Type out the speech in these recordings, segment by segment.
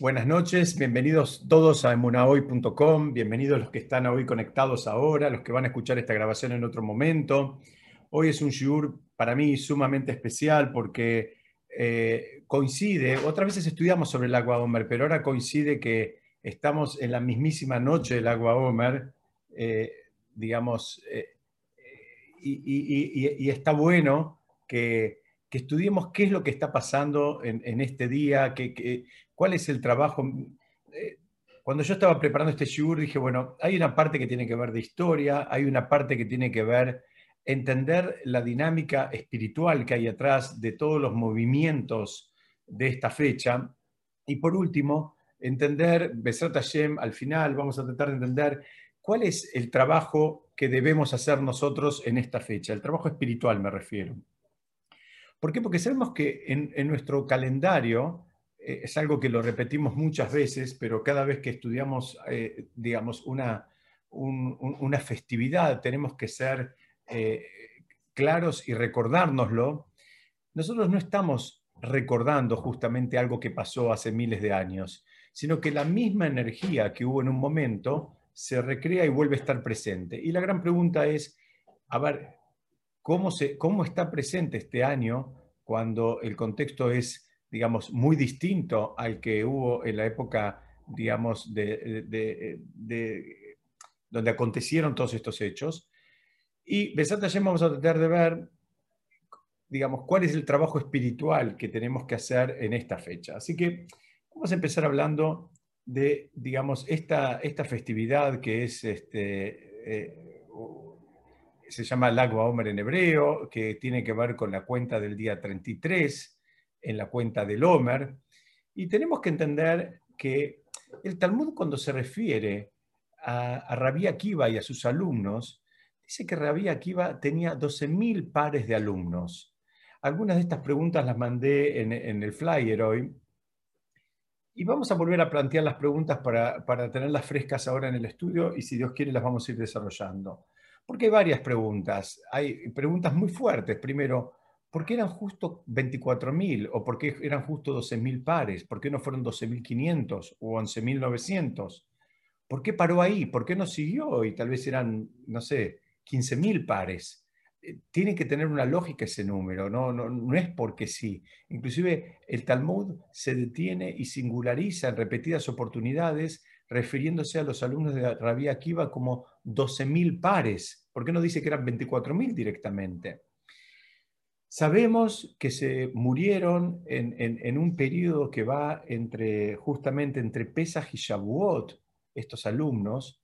buenas noches, bienvenidos todos a emunahoy.com, bienvenidos los que están hoy conectados ahora, los que van a escuchar esta grabación en otro momento. Hoy es un shiur para mí sumamente especial porque eh, coincide, otras veces estudiamos sobre el agua Omer, pero ahora coincide que estamos en la mismísima noche del agua Omer, eh, digamos, eh, y, está bueno que, estudiemos qué es lo que está pasando en, este día, que, cuál es el trabajo. Cuando yo estaba preparando este shiur dije, bueno, hay una parte que tiene que ver de historia, hay una parte que tiene que ver entender la dinámica espiritual que hay atrás de todos los movimientos de esta fecha. Y por último, entender, Besrat Hashem, al final vamos a tratar de entender cuál es el trabajo que debemos hacer nosotros en esta fecha, el trabajo espiritual me refiero. ¿Por qué? Porque sabemos que en, nuestro calendario, eh, es algo que lo repetimos muchas veces, pero cada vez que estudiamos, eh, digamos, una, una festividad, tenemos que ser eh, claros y recordárnoslo, nosotros no estamos recordando justamente algo que pasó hace miles de años, sino que la misma energía que hubo en un momento se recrea y vuelve a estar presente. Y la gran pregunta es, a ver, ¿cómo, se, cómo está presente este año cuando el contexto es, digamos, muy distinto al que hubo en la época, digamos, de, de donde acontecieron todos estos hechos? Y Besat Hashem vamos a tratar de ver, digamos, cuál es el trabajo espiritual que tenemos que hacer en esta fecha. Así que vamos a empezar hablando de, digamos, esta, esta festividad que es, este, eh, se llama Lagua Omer en hebreo, que tiene que ver con la cuenta del día 33, en la cuenta del Omer. Y tenemos que entender que el Talmud cuando se refiere a, a Akiva y a sus alumnos, Dice que Rabí Akiva tenía 12.000 pares de alumnos. Algunas de estas preguntas las mandé en, el flyer hoy. Y vamos a volver a plantear las preguntas para, para, tenerlas frescas ahora en el estudio y si Dios quiere las vamos a ir desarrollando. Porque hay varias preguntas. Hay preguntas muy fuertes. Primero, ¿por qué eran justo 24.000 o por qué eran justo 12.000 pares? ¿Por qué no fueron 12.500 o 11.900? ¿Por qué paró ahí? ¿Por qué no siguió? Y tal vez eran, no sé, 15.000 pares. Eh, tiene que tener una lógica ese número, ¿no? No, es porque sí. Inclusive el Talmud se detiene y singulariza en repetidas oportunidades refiriéndose a los alumnos de Rabí Akiva como 12.000 pares. ¿Por qué no dice que eran 24.000 directamente? Sabemos que se murieron en, en, un periodo que va entre, justamente entre Pesach y Shavuot, estos alumnos,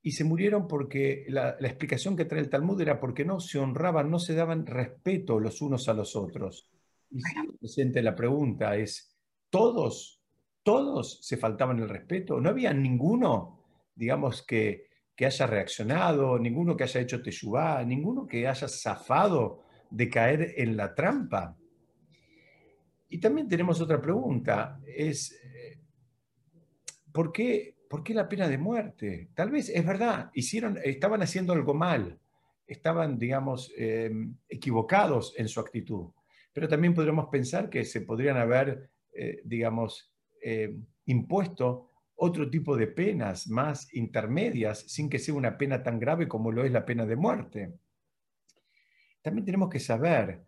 y se murieron porque la, explicación que trae el Talmud era porque no se honraban, no se daban respeto los unos a los otros. Y presente la pregunta es, ¿todos, todos se faltaban el respeto? ¿No había ninguno, digamos, que, que haya reaccionado, ninguno que haya hecho teshuvá, ninguno que haya zafado de caer en la trampa? Y también tenemos otra pregunta, es, eh, ¿por qué ¿por qué la pena de muerte? Tal vez, es verdad, hicieron, estaban haciendo algo mal, estaban, digamos, em, equivocados en su actitud, pero también podríamos pensar que se podrían haber, eh, digamos, em, impuesto otro tipo de penas más intermedias sin que sea una pena tan grave como lo es la pena de muerte. También tenemos que saber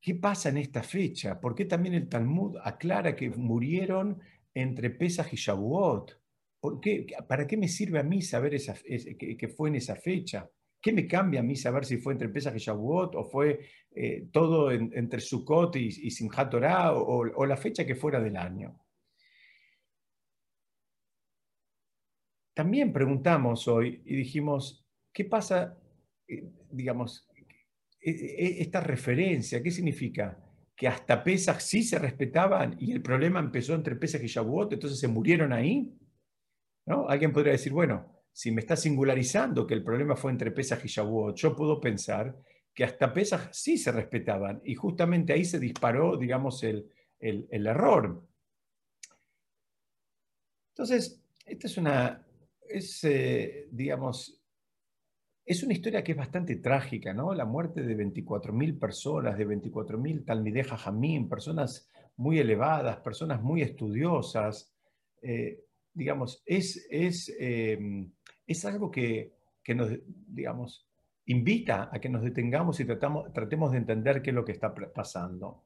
qué pasa en esta fecha, por qué también el Talmud aclara que murieron entre Pesach y Shavuot. ¿Para qué me sirve a mí saber esa, que, fue en esa fecha? ¿Qué me cambia a mí saber si fue entre Pesach y Shavuot o fue eh, todo entre Sukkot y, y o, la fecha que fuera del año? También preguntamos hoy y dijimos, ¿qué pasa, eh, digamos, esta referencia? ¿Qué significa? Que hasta Pesach sí se respetaban y el problema empezó entre Pesach y Shavuot, entonces se murieron ahí. Alguien podría decir, bueno, si me está singularizando que el problema fue entre Pesach y Shavuot, yo puedo pensar que hasta Pesach sí se respetaban y justamente ahí se disparó, digamos, el, error. Entonces, esta es una, es, eh, digamos, es una historia que es bastante trágica, ¿no? La muerte de 24.000 personas, de 24.000 Talmideja Jamín, personas muy elevadas, personas muy estudiosas. Eh, digamos, es, es, em, es algo que, que, nos, digamos, invita a que nos detengamos y tratamos, tratemos de entender qué es lo que está pasando.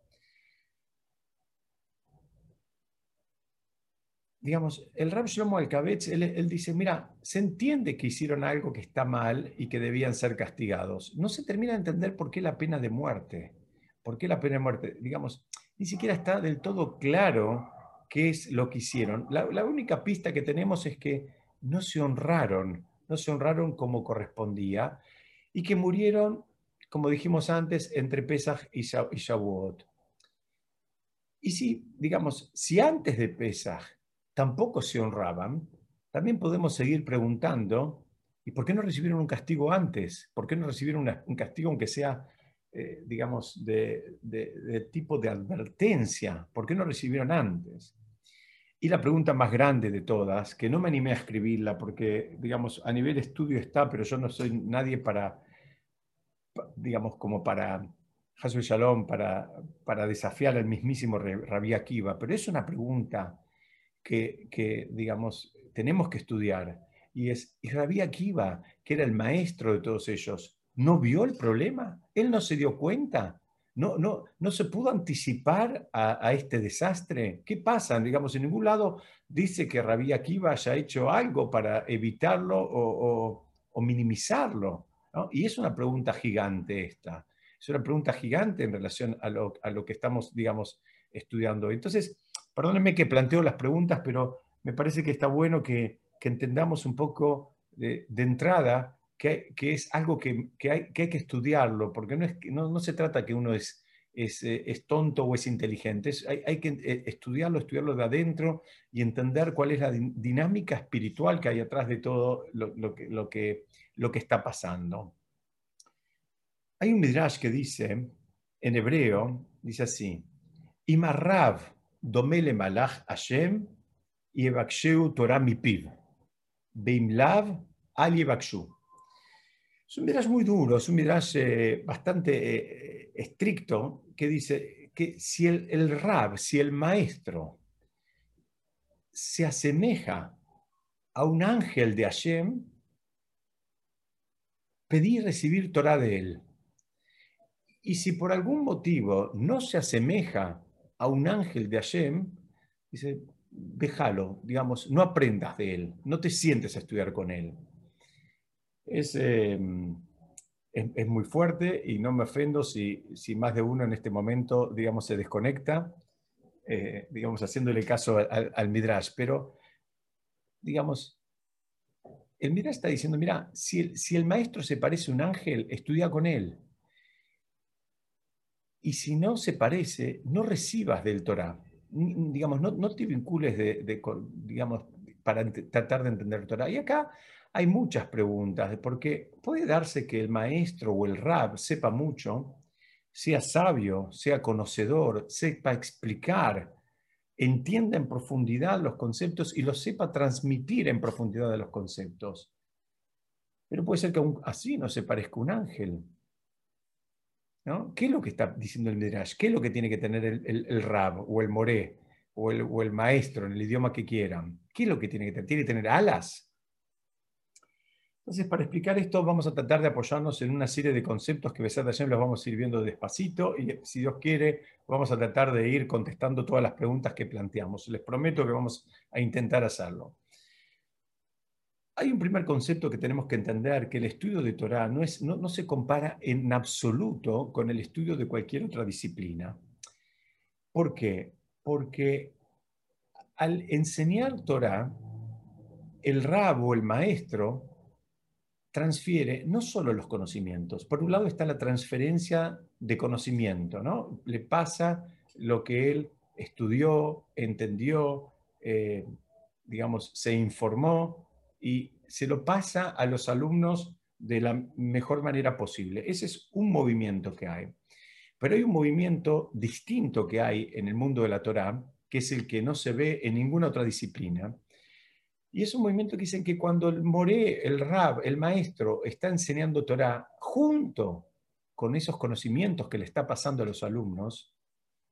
Digamos, el Rab Shlomo Alkabetz, él, él, dice, mira, se entiende que hicieron algo que está mal y que debían ser castigados. No se termina de entender por qué la pena de muerte. ¿Por qué la pena de muerte? Digamos, ni siquiera está del todo claro qué es lo que hicieron. La, la única pista que tenemos es que no se honraron, no se honraron como correspondía y que murieron, como dijimos antes, entre Pesach y Shavuot. Y si, digamos, si antes de Pesach tampoco se honraban, también podemos seguir preguntando, ¿y por qué no recibieron un castigo antes? ¿Por qué no recibieron un castigo aunque sea, eh, digamos, de, tipo de advertencia? ¿Por qué no recibieron antes? Y la pregunta más grande de todas, que no me animé a escribirla porque, digamos, a nivel estudio está, pero yo no soy nadie para, digamos, como para Hasbe Shalom, para, para desafiar al mismísimo Rabí Akiva, pero es una pregunta que, digamos, tenemos que estudiar. Y es, y Rabí Akiva, que era el maestro de todos ellos, ¿no vio el problema? ¿Él no se dio cuenta? ¿No, no, no se pudo anticipar a, este desastre? ¿Qué pasa? Digamos, en ningún lado dice que Rabí Akiva haya hecho algo para evitarlo o, minimizarlo. Y es una pregunta gigante esta. Es una pregunta gigante en relación a lo, a lo que estamos, digamos, estudiando. Entonces, Perdónenme que planteo las preguntas, pero me parece que está bueno que, entendamos un poco de, entrada que, es algo que, hay, que, estudiarlo, porque no, es, no, se trata que uno es, es, eh, tonto o es inteligente, hay, que eh, estudiarlo, estudiarlo de adentro y entender cuál es la dinámica espiritual que hay atrás de todo lo que está pasando. Hay un midrash que dice, en hebreo, dice así, Imarrav Domele malach Hashem y Torah mipiv. Beimlav al Es un midrash muy duro, es un midrash eh, bastante eh, estricto que dice que si el, el rab, si el maestro se asemeja a un ángel de Hashem, pedir recibir Torah de él. Y si por algún motivo no se asemeja a un ángel de Hashem, dice, déjalo, digamos, no aprendas de él, no te sientes a estudiar con él. Es, em, es, muy fuerte y no me ofendo si, si, más de uno en este momento, digamos, se desconecta, eh, digamos, haciéndole caso al, Midrash, pero, digamos, el Midrash está diciendo, mira, si si el maestro se parece a un ángel, estudia con él. Y si no se parece, no recibas del Torah. Digamos, no, te vincules de, digamos, para tratar de entender el Torah. Y acá hay muchas preguntas, porque puede darse que el maestro o el rab sepa mucho, sea sabio, sea conocedor, sepa explicar, entienda en profundidad los conceptos y los sepa transmitir en profundidad de los conceptos. Pero puede ser que aún así no se parezca un ángel. ¿Qué es lo que está diciendo el Midrash? ¿Qué es lo que tiene que tener el, Rab o el Moré o el, maestro en el idioma que quieran? ¿Qué es lo que tiene que tener? ¿Tiene que tener alas? Entonces, para explicar esto, vamos a tratar de apoyarnos en una serie de conceptos que Besat Hashem los vamos a ir viendo despacito y, si Dios quiere, vamos a tratar de ir contestando todas las preguntas que planteamos. Les prometo que vamos a intentar hacerlo. Hay un primer concepto que tenemos que entender, que el estudio de Torah no, es, no, se compara en absoluto con el estudio de cualquier otra disciplina. ¿Por qué? Porque al enseñar Torah, el rabo, el maestro, transfiere no solo los conocimientos, por un lado está la transferencia de conocimiento, ¿no? Le pasa lo que él estudió, entendió, eh, digamos, se informó, y se lo pasa a los alumnos de la mejor manera posible. Ese es un movimiento que hay. Pero hay un movimiento distinto que hay en el mundo de la Torá, que es el que no se ve en ninguna otra disciplina. Y es un movimiento que dicen que cuando el moré, el rab, el maestro, está enseñando Torá junto con esos conocimientos que le está pasando a los alumnos,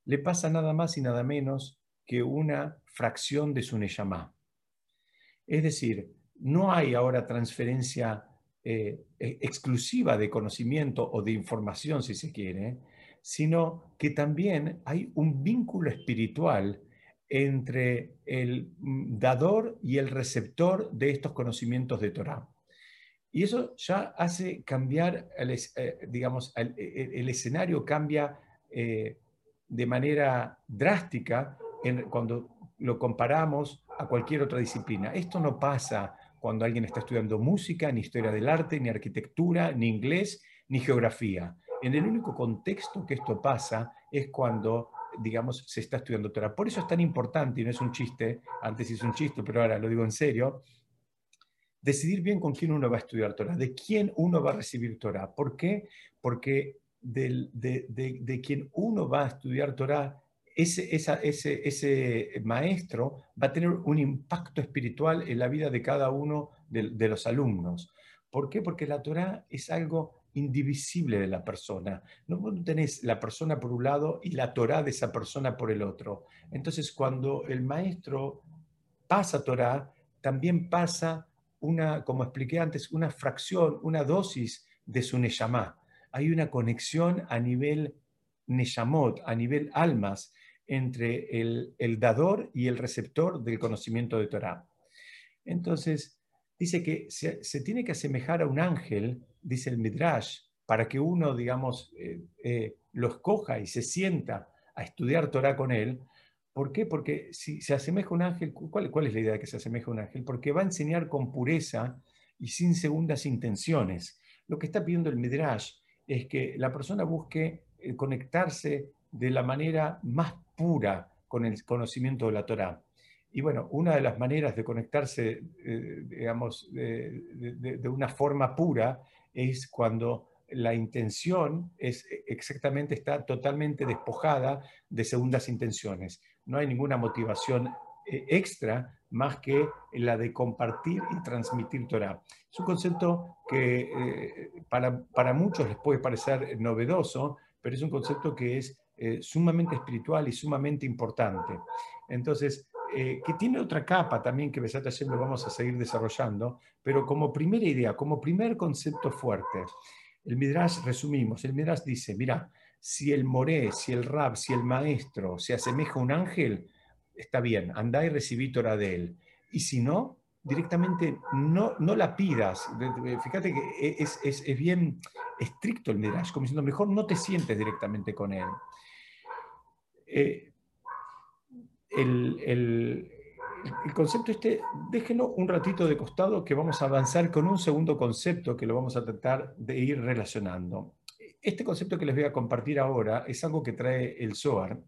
le pasa nada más y nada menos que una fracción de su Neyamá. Es decir, no hay ahora transferencia eh, e, exclusiva de conocimiento o de información, si se quiere, sino que también hay un vínculo espiritual entre el mm, dador y el receptor de estos conocimientos de Torah. Y eso ya hace cambiar, el, eh, digamos, el, escenario cambia eh, de manera drástica cuando lo comparamos a cualquier otra disciplina. Esto no pasa cuando alguien está estudiando música, ni historia del arte, ni arquitectura, ni inglés, ni geografía. En el único contexto que esto pasa es cuando, digamos, se está estudiando Torah. Por eso es tan importante, y no es un chiste, antes hice un chiste, pero ahora lo digo en serio, decidir bien con quién uno va a estudiar Torah, de quién uno va a recibir Torah. ¿Por qué? Porque de, quien uno va a estudiar Torah, ese, ese, ese, maestro va a tener un impacto espiritual en la vida de cada uno de, los alumnos. ¿Por qué? Porque la Torah es algo indivisible de la persona. No tenés la persona por un lado y la Torah de esa persona por el otro. Entonces, cuando el maestro pasa Torah, también pasa una, como expliqué antes, una fracción, una dosis de su Neyamá hay una conexión a nivel Neshamot, a nivel almas, entre el, dador y el receptor del conocimiento de Torah. Entonces, dice que se, tiene que asemejar a un ángel, dice el Midrash, para que uno, digamos, eh, eh, lo escoja y se sienta a estudiar Torah con él. ¿Por qué? Porque si se asemeja a un ángel, ¿cuál, ¿cuál es la idea de que se asemeja a un ángel? Porque va a enseñar con pureza y sin segundas intenciones. Lo que está pidiendo el Midrash es que la persona busque eh, conectarse de la manera más pura con el conocimiento de la Torá. Y bueno, una de las maneras de conectarse, eh, digamos, de, una forma pura es cuando la intención es exactamente, está totalmente despojada de segundas intenciones. No hay ninguna motivación eh, extra más que la de compartir y transmitir Torah. Es un concepto que eh, para, muchos les puede parecer novedoso, pero es un concepto que es eh, sumamente espiritual y sumamente importante. Entonces, que tiene otra capa también que Besat Hashem lo vamos a seguir desarrollando, pero como primera idea, como primer concepto fuerte, el Midrash, resumimos, el Midrash dice, mira, si el moré, si el rab, si el maestro se asemeja a un ángel, está bien, anda y recibí Torah de él. Y si no, directamente no, no la pidas. Fíjate que e, es, es, es bien estricto el Midrash, como diciendo, mejor no te sientes directamente con él. Eh, el, el, el, concepto este, déjenlo un ratito de costado que vamos a avanzar con un segundo concepto que lo vamos a tratar de ir relacionando. Este concepto que les voy a compartir ahora es algo que trae el Zohar,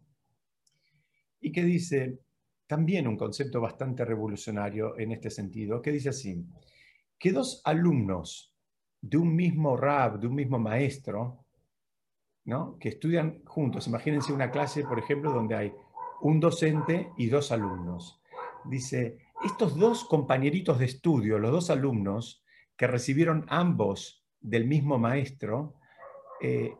y que dice también un concepto bastante revolucionario en este sentido, que dice así, que dos alumnos de un mismo rab, de un mismo maestro, que estudian juntos, imagínense una clase, por ejemplo, donde hay un docente y dos alumnos. Dice, estos dos compañeritos de estudio, los dos alumnos, que recibieron ambos del mismo maestro, eh,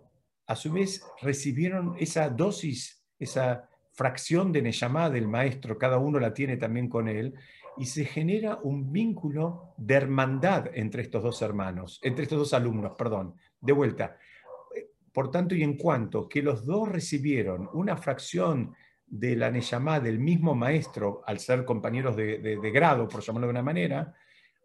a su vez recibieron esa dosis, esa fracción de Neyamá del maestro, cada uno la tiene también con él, y se genera un vínculo de hermandad entre estos dos hermanos, entre estos dos alumnos, perdón. De vuelta. Por tanto, y en cuanto que los dos recibieron una fracción de la Neyamá del mismo maestro, al ser compañeros de, grado, por llamarlo de una manera,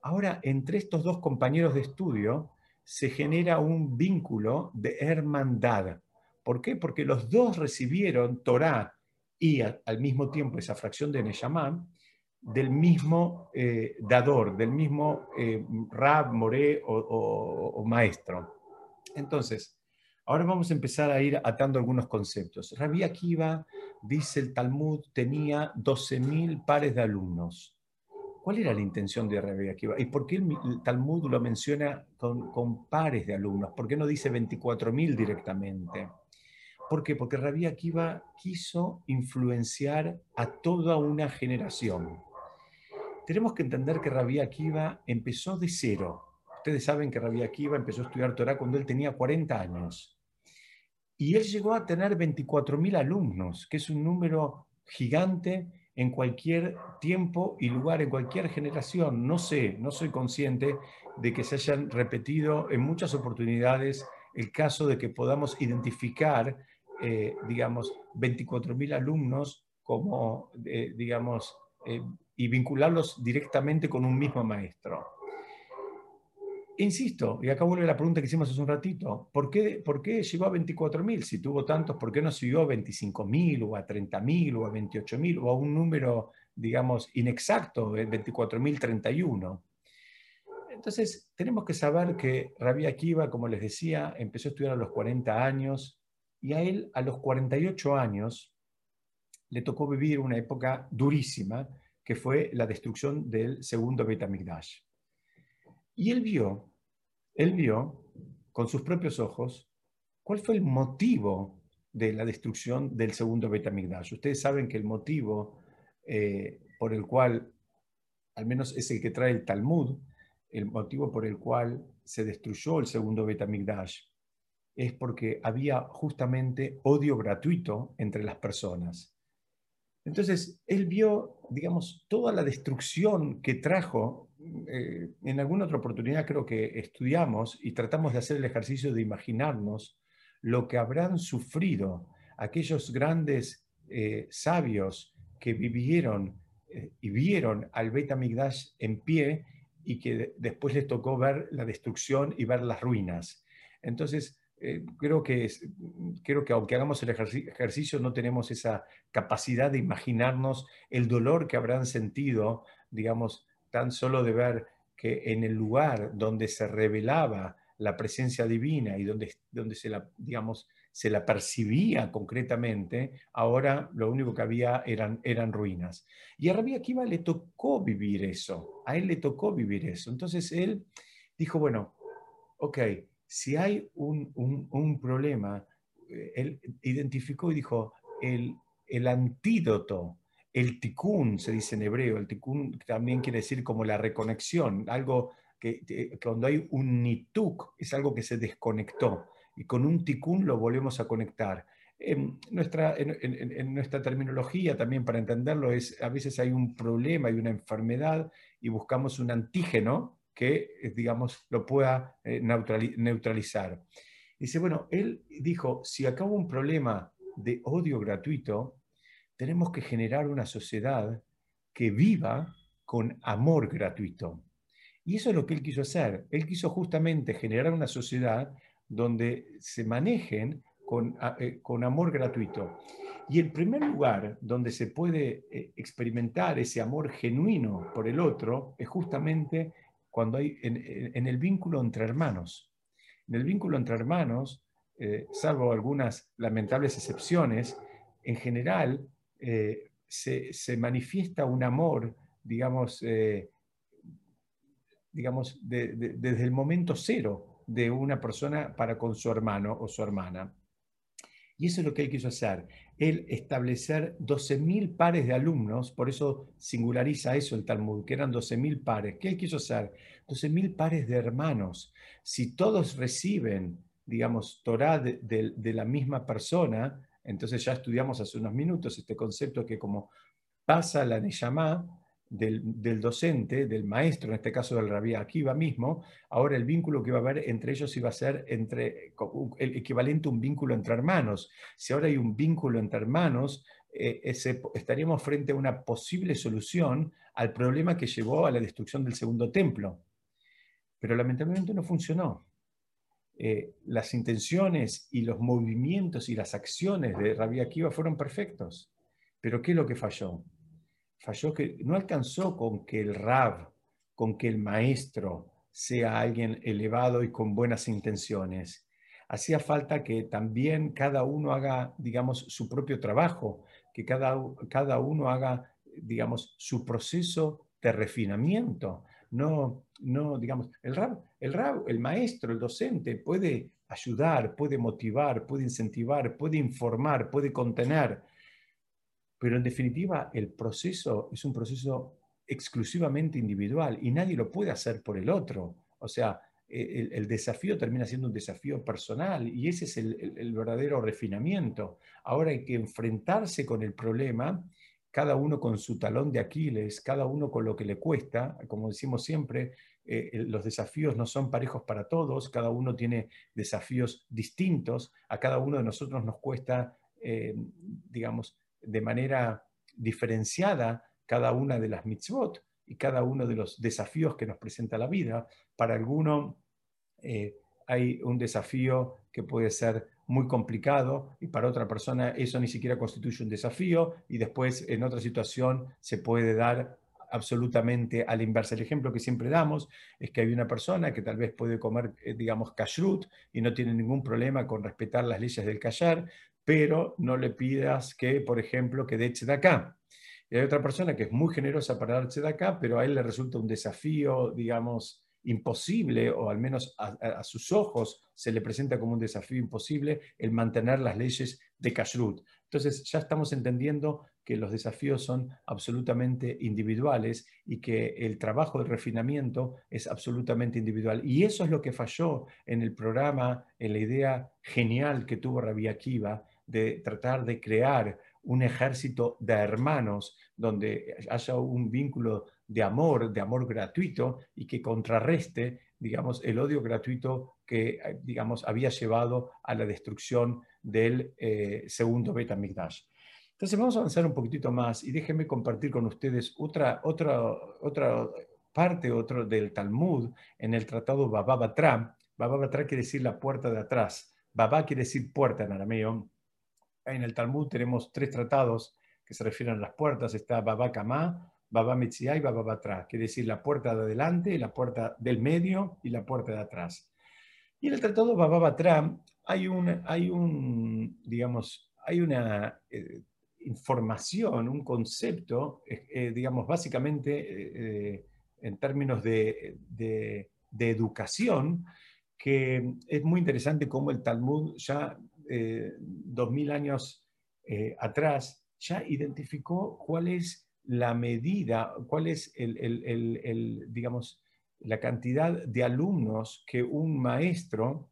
ahora entre estos dos compañeros de estudio se genera un vínculo de hermandad. ¿Por qué? Porque los dos recibieron Torah y al mismo tiempo esa fracción de Neyamá del mismo eh, dador, del mismo eh, rab, moré o, maestro. Entonces, ahora vamos a empezar a ir atando algunos conceptos. Rabbi Akiva, dice el Talmud, tenía 12.000 pares de alumnos. ¿Cuál era la intención de Rabbi Akiva? ¿Y por qué el, Talmud lo menciona con, pares de alumnos? ¿Por qué no dice 24.000 directamente? ¿Por qué? Porque Rabí Akiva quiso influenciar a toda una generación. Tenemos que entender que Rabí Akiva empezó de cero. Ustedes saben que Rabí Akiva empezó a estudiar Torah cuando él tenía 40 años. Y él llegó a tener 24.000 alumnos, que es un número gigante en cualquier tiempo y lugar, en cualquier generación. No sé, no soy consciente de que se hayan repetido en muchas oportunidades el caso de que podamos identificar, eh, digamos, 24.000 alumnos como, eh, digamos, eh, y vincularlos directamente con un mismo maestro. Insisto, y acá vuelve la pregunta que hicimos hace un ratito, ¿por qué, por qué llegó a 24.000? Si tuvo tantos, ¿por qué no siguió a 25.000 o a 30.000 o a 28.000 o a un número, digamos, inexacto, 24.031? Entonces, tenemos que saber que Rabbi Akiva, como les decía, empezó a estudiar a los 40 años y a él, a los 48 años, le tocó vivir una época durísima, que fue la destrucción del segundo Beit HaMikdash. Y él vio él vio con sus propios ojos cuál fue el motivo de la destrucción del segundo Betamigdash. Ustedes saben que el motivo eh, por el cual, al menos es el que trae el Talmud, el motivo por el cual se destruyó el segundo Betamigdash es porque había justamente odio gratuito entre las personas. Entonces, él vio, digamos, toda la destrucción que trajo eh, en alguna otra oportunidad creo que estudiamos y tratamos de hacer el ejercicio de imaginarnos lo que habrán sufrido aquellos grandes eh, sabios que vivieron eh, y vieron al Beit HaMikdash en pie y que después les tocó ver la destrucción y ver las ruinas. Entonces, creo, que creo que aunque hagamos el ejercicio, no tenemos esa capacidad de imaginarnos el dolor que habrán sentido, digamos, tan solo de ver que en el lugar donde se revelaba la presencia divina y donde, donde se, la, digamos, se la percibía concretamente, ahora lo único que había eran, eran ruinas. Y a Rabbi Akiva le tocó vivir eso, a él le tocó vivir eso. Entonces él dijo, bueno, ok, si hay un, un, problema, eh, él identificó y dijo, el, el antídoto el tikkun, se dice en hebreo, el tikkun también quiere decir como la reconexión, algo que cuando hay un nituk es algo que se desconectó y con un tikkun lo volvemos a conectar. En nuestra, en, nuestra terminología también para entenderlo es, a veces hay un problema y una enfermedad y buscamos un antígeno que, eh, digamos, lo pueda eh, neutralizar. Dice, bueno, él dijo, si acaba un problema de odio gratuito, tenemos que generar una sociedad que viva con amor gratuito. Y eso es lo que él quiso hacer. Él quiso justamente generar una sociedad donde se manejen con, eh, con amor gratuito. Y el primer lugar donde se puede eh, experimentar ese amor genuino por el otro es justamente cuando hay en, el vínculo entre hermanos. En el vínculo entre hermanos, eh, salvo algunas lamentables excepciones, en general eh, se, manifiesta un amor, digamos, eh, digamos desde el momento cero de una persona para con su hermano o su hermana. Y eso es lo que él quiso hacer. Él establecer 12.000 pares de alumnos, por eso singulariza eso el Talmud, que eran 12.000 pares. ¿Qué él quiso hacer? 12.000 pares de hermanos. Si todos reciben, digamos, Torah de la misma persona, entonces ya estudiamos hace unos minutos este concepto que como pasa la Neyamá del, docente, del maestro, en este caso del Rabí Akiva mismo, ahora el vínculo que va a haber entre ellos iba a ser entre, el equivalente a un vínculo entre hermanos. Si ahora hay un vínculo entre hermanos, eh, estaríamos frente a una posible solución al problema que llevó a la destrucción del segundo templo. Pero lamentablemente no funcionó. Eh, las intenciones y los movimientos y las acciones de Rabbi Akiva fueron perfectos. Pero ¿qué es lo que falló? Falló que no alcanzó con que el Rab, con que el maestro sea alguien elevado y con buenas intenciones. Hacía falta que también cada uno haga, digamos, su propio trabajo, que cada, cada uno haga, digamos, su proceso de refinamiento, no, no digamos, el rab, el rab, el maestro, el docente puede ayudar, puede motivar, puede incentivar, puede informar, puede contener, pero en definitiva el proceso es un proceso exclusivamente individual y nadie lo puede hacer por el otro. O sea, el, desafío termina siendo un desafío personal y ese es el, verdadero refinamiento. Ahora hay que enfrentarse con el problema, cada uno con su talón de Aquiles, cada uno con lo que le cuesta. Como decimos siempre, eh, los desafíos no son parejos para todos, cada uno tiene desafíos distintos, a cada uno de nosotros nos cuesta, eh, digamos, de manera diferenciada cada una de las mitzvot y cada uno de los desafíos que nos presenta la vida. Para alguno eh, hay un desafío que puede ser muy complicado y para otra persona eso ni siquiera constituye un desafío y después en otra situación se puede dar absolutamente a la inversa. El ejemplo que siempre damos es que hay una persona que tal vez puede comer, eh, digamos, kashrut y no tiene ningún problema con respetar las leyes del kasher, pero no le pidas que, por ejemplo, que de acá. Y hay otra persona que es muy generosa para darse de acá, pero a él le resulta un desafío, digamos, imposible, o al menos a, sus ojos se le presenta como un desafío imposible el mantener las leyes de Kashrut. Entonces ya estamos entendiendo que los desafíos son absolutamente individuales y que el trabajo de refinamiento es absolutamente individual. Y eso es lo que falló en el programa, en la idea genial que tuvo Rabbi Akiva de tratar de crear un ejército de hermanos donde haya un vínculo de amor, de amor gratuito y que contrarreste, digamos, el odio gratuito que, digamos, había llevado a la destrucción del eh, segundo Beta Migdash. Entonces vamos a avanzar un poquitito más y déjenme compartir con ustedes otra, otra, otra parte otro del Talmud en el tratado Baba Batra. Baba Batra quiere decir la puerta de atrás. Baba quiere decir puerta en arameo en el Talmud tenemos tres tratados que se refieren a las puertas. Está Baba Kama, Baba Metziah y Baba Batra. Quiere decir la puerta de adelante, la puerta del medio y la puerta de atrás. Y en el tratado Baba Batra hay un, hay un digamos, hay una eh, información, un concepto, eh, eh, digamos, básicamente en términos de, de, educación, que es muy interesante cómo el Talmud ya dos mil años atrás, ya identificó cuál es la medida, cuál es el, digamos, la cantidad de alumnos que un maestro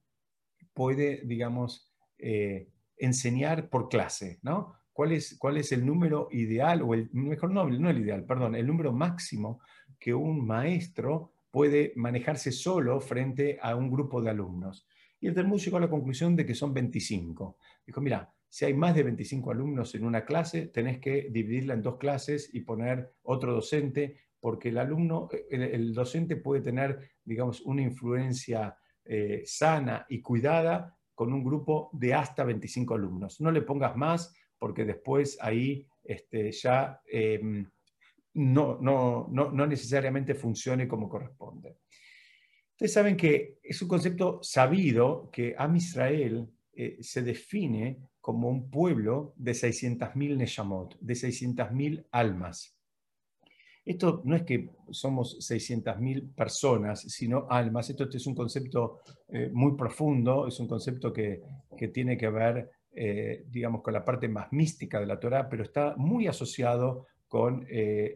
puede, digamos, eh, enseñar por clase, ¿no? ¿Cuál es, ¿Cuál es el número ideal, o el mejor no, no el ideal, perdón, el número máximo que un maestro puede manejarse solo frente a un grupo de alumnos? Y el Talmud llegó a la conclusión de que son 25. Dijo, mira, si hay más de 25 alumnos en una clase, tenés que dividirla en dos clases y poner otro docente, porque el alumno, el, docente puede tener, digamos, una influencia eh, sana y cuidada con un grupo de hasta 25 alumnos. No le pongas más, porque después ahí este, ya em, no, no, no, no necesariamente funcione como corresponde. Ustedes saben que es un concepto sabido que Am Israel eh, se define como un pueblo de 600.000 Neshamot, de 600.000 almas. Esto no es que somos 600.000 personas, sino almas. Esto es un concepto eh, muy profundo, es un concepto que, tiene que ver, eh, digamos, con la parte más mística de la Torah, pero está muy asociado con,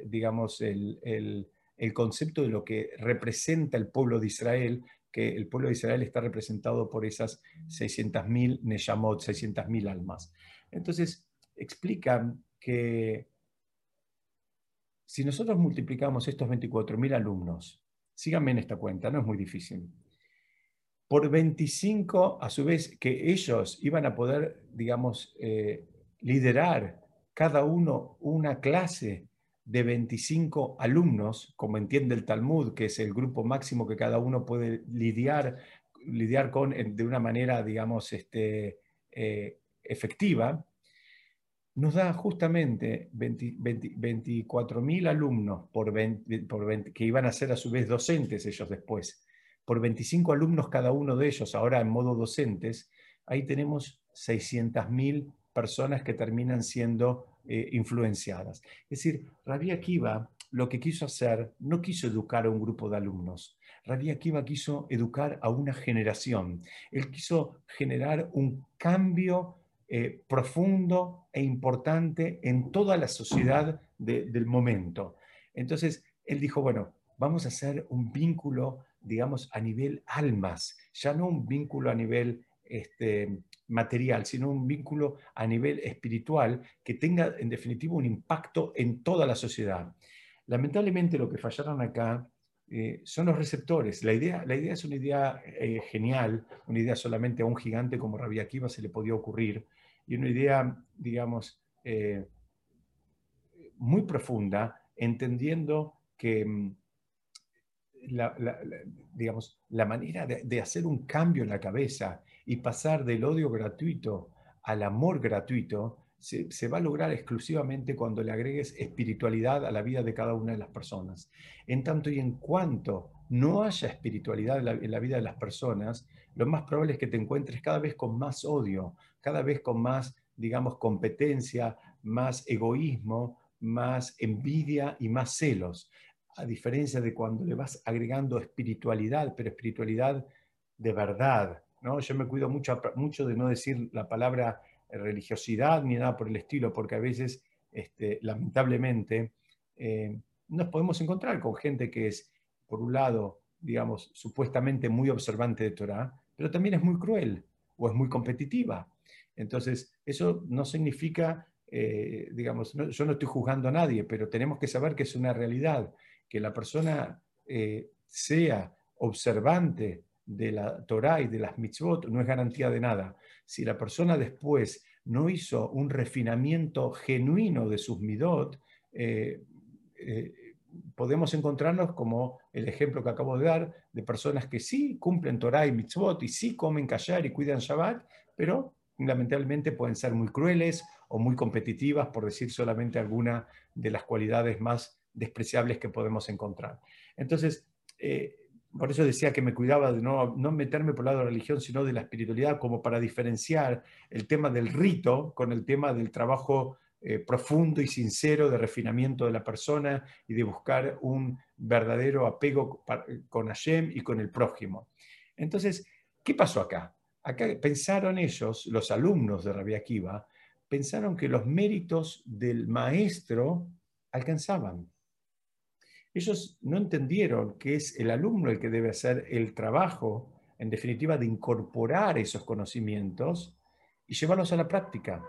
digamos, el el concepto de lo que representa el pueblo de Israel, que el pueblo de Israel está representado por esas 600.000 Neshamot, 600.000 almas. Entonces, explican que si nosotros multiplicamos estos 24.000 alumnos, síganme en esta cuenta, no es muy difícil, por 25, a su vez, que ellos iban a poder, digamos, eh, liderar cada uno una clase de 25 alumnos, como entiende el Talmud, que es el grupo máximo que cada uno puede lidiar, lidiar con de una manera, digamos, este, eh, efectiva, nos da justamente 24.000 alumnos por, que iban a ser a su vez docentes ellos después, por 25 alumnos cada uno de ellos, ahora en modo docentes, ahí tenemos 600.000 personas que terminan siendo eh, influenciadas. Es decir, Rabia Akiva lo que quiso hacer, no quiso educar a un grupo de alumnos. Rabia Akiva quiso educar a una generación. Él quiso generar un cambio eh, profundo e importante en toda la sociedad del momento. Entonces, él dijo, bueno, vamos a hacer un vínculo digamos, a nivel almas, ya no un vínculo a nivel este, material, sino un vínculo a nivel espiritual que tenga, en definitiva, un impacto en toda la sociedad. Lamentablemente lo que fallaron acá eh, son los receptores. La idea, la idea es una idea eh, genial, una idea solamente a un gigante como Rabbi Akiva se le podía ocurrir, y una idea, digamos, eh, muy profunda, entendiendo que mm, la, digamos, la manera de, hacer un cambio en la cabeza y pasar del odio gratuito al amor gratuito se, va a lograr exclusivamente cuando le agregues espiritualidad a la vida de cada una de las personas. En tanto y en cuanto no haya espiritualidad en la, vida de las personas, lo más probable es que te encuentres cada vez con más odio, cada vez con más, digamos, competencia, más egoísmo, más envidia y más celos a diferencia de cuando le vas agregando espiritualidad, pero espiritualidad de verdad. ¿no? Yo me cuido mucho, mucho de no decir la palabra religiosidad ni nada por el estilo, porque a veces, este, lamentablemente, eh, nos podemos encontrar con gente que es, por un lado, digamos, supuestamente muy observante de Torah, pero también es muy cruel o es muy competitiva. Entonces, eso no significa, eh, digamos, yo no estoy juzgando a nadie, pero tenemos que saber que es una realidad que la persona eh, sea observante de la Torah y de las mitzvot no es garantía de nada. Si la persona después no hizo un refinamiento genuino de sus midot, eh, eh, podemos encontrarnos como el ejemplo que acabo de dar de personas que sí cumplen Torah y mitzvot y sí comen kashar y cuidan Shabbat, pero lamentablemente pueden ser muy crueles o muy competitivas, por decir solamente alguna de las cualidades más despreciables que podemos encontrar. Entonces, eh, por eso decía que me cuidaba de no, no meterme por el lado de la religión, sino de la espiritualidad, como para diferenciar el tema del rito con el tema del trabajo eh, profundo y sincero de refinamiento de la persona y de buscar un verdadero apego con Hashem y con el prójimo. Entonces, ¿qué pasó acá? Acá pensaron ellos, los alumnos de Rabbi Akiva, pensaron que los méritos del maestro alcanzaban ellos no entendieron que es el alumno el que debe hacer el trabajo, en definitiva, de incorporar esos conocimientos y llevarlos a la práctica.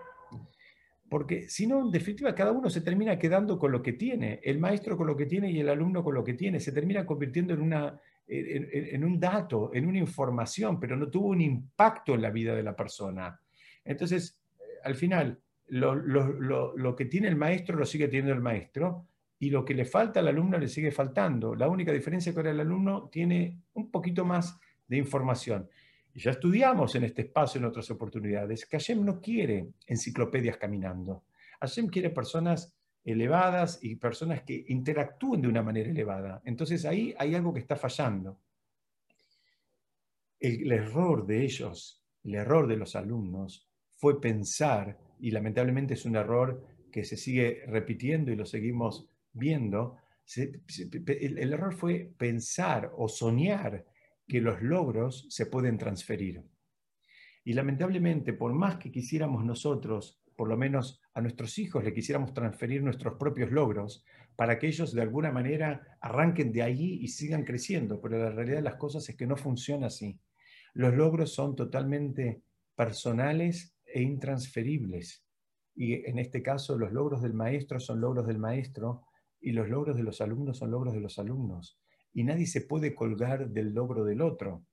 Porque si no, en definitiva, cada uno se termina quedando con lo que tiene, el maestro con lo que tiene y el alumno con lo que tiene, se termina convirtiendo en, una, en, un dato, en una información, pero no tuvo un impacto en la vida de la persona. Entonces, eh, al final, lo, lo que tiene el maestro lo sigue teniendo el maestro, y lo que le falta al alumno le sigue faltando. La única diferencia es que ahora el alumno tiene un poquito más de información. Y ya estudiamos en este espacio en otras oportunidades que Hashem no quiere enciclopedias caminando. Hashem quiere personas elevadas y personas que interactúen de una manera elevada. Entonces ahí hay algo que está fallando. El, el error de ellos, el error de los alumnos, fue pensar, y lamentablemente es un error que se sigue repitiendo y lo seguimos viendo, el, error fue pensar o soñar que los logros se pueden transferir. Y lamentablemente, por más que quisiéramos nosotros, por lo menos a nuestros hijos le quisiéramos transferir nuestros propios logros, para que ellos de alguna manera arranquen de allí y sigan creciendo, pero la realidad de las cosas es que no funciona así. Los logros son totalmente personales e intransferibles. Y en este caso, los logros del maestro son logros del maestro y los logros de los alumnos son logros de los alumnos. Y nadie se puede colgar del logro del otro.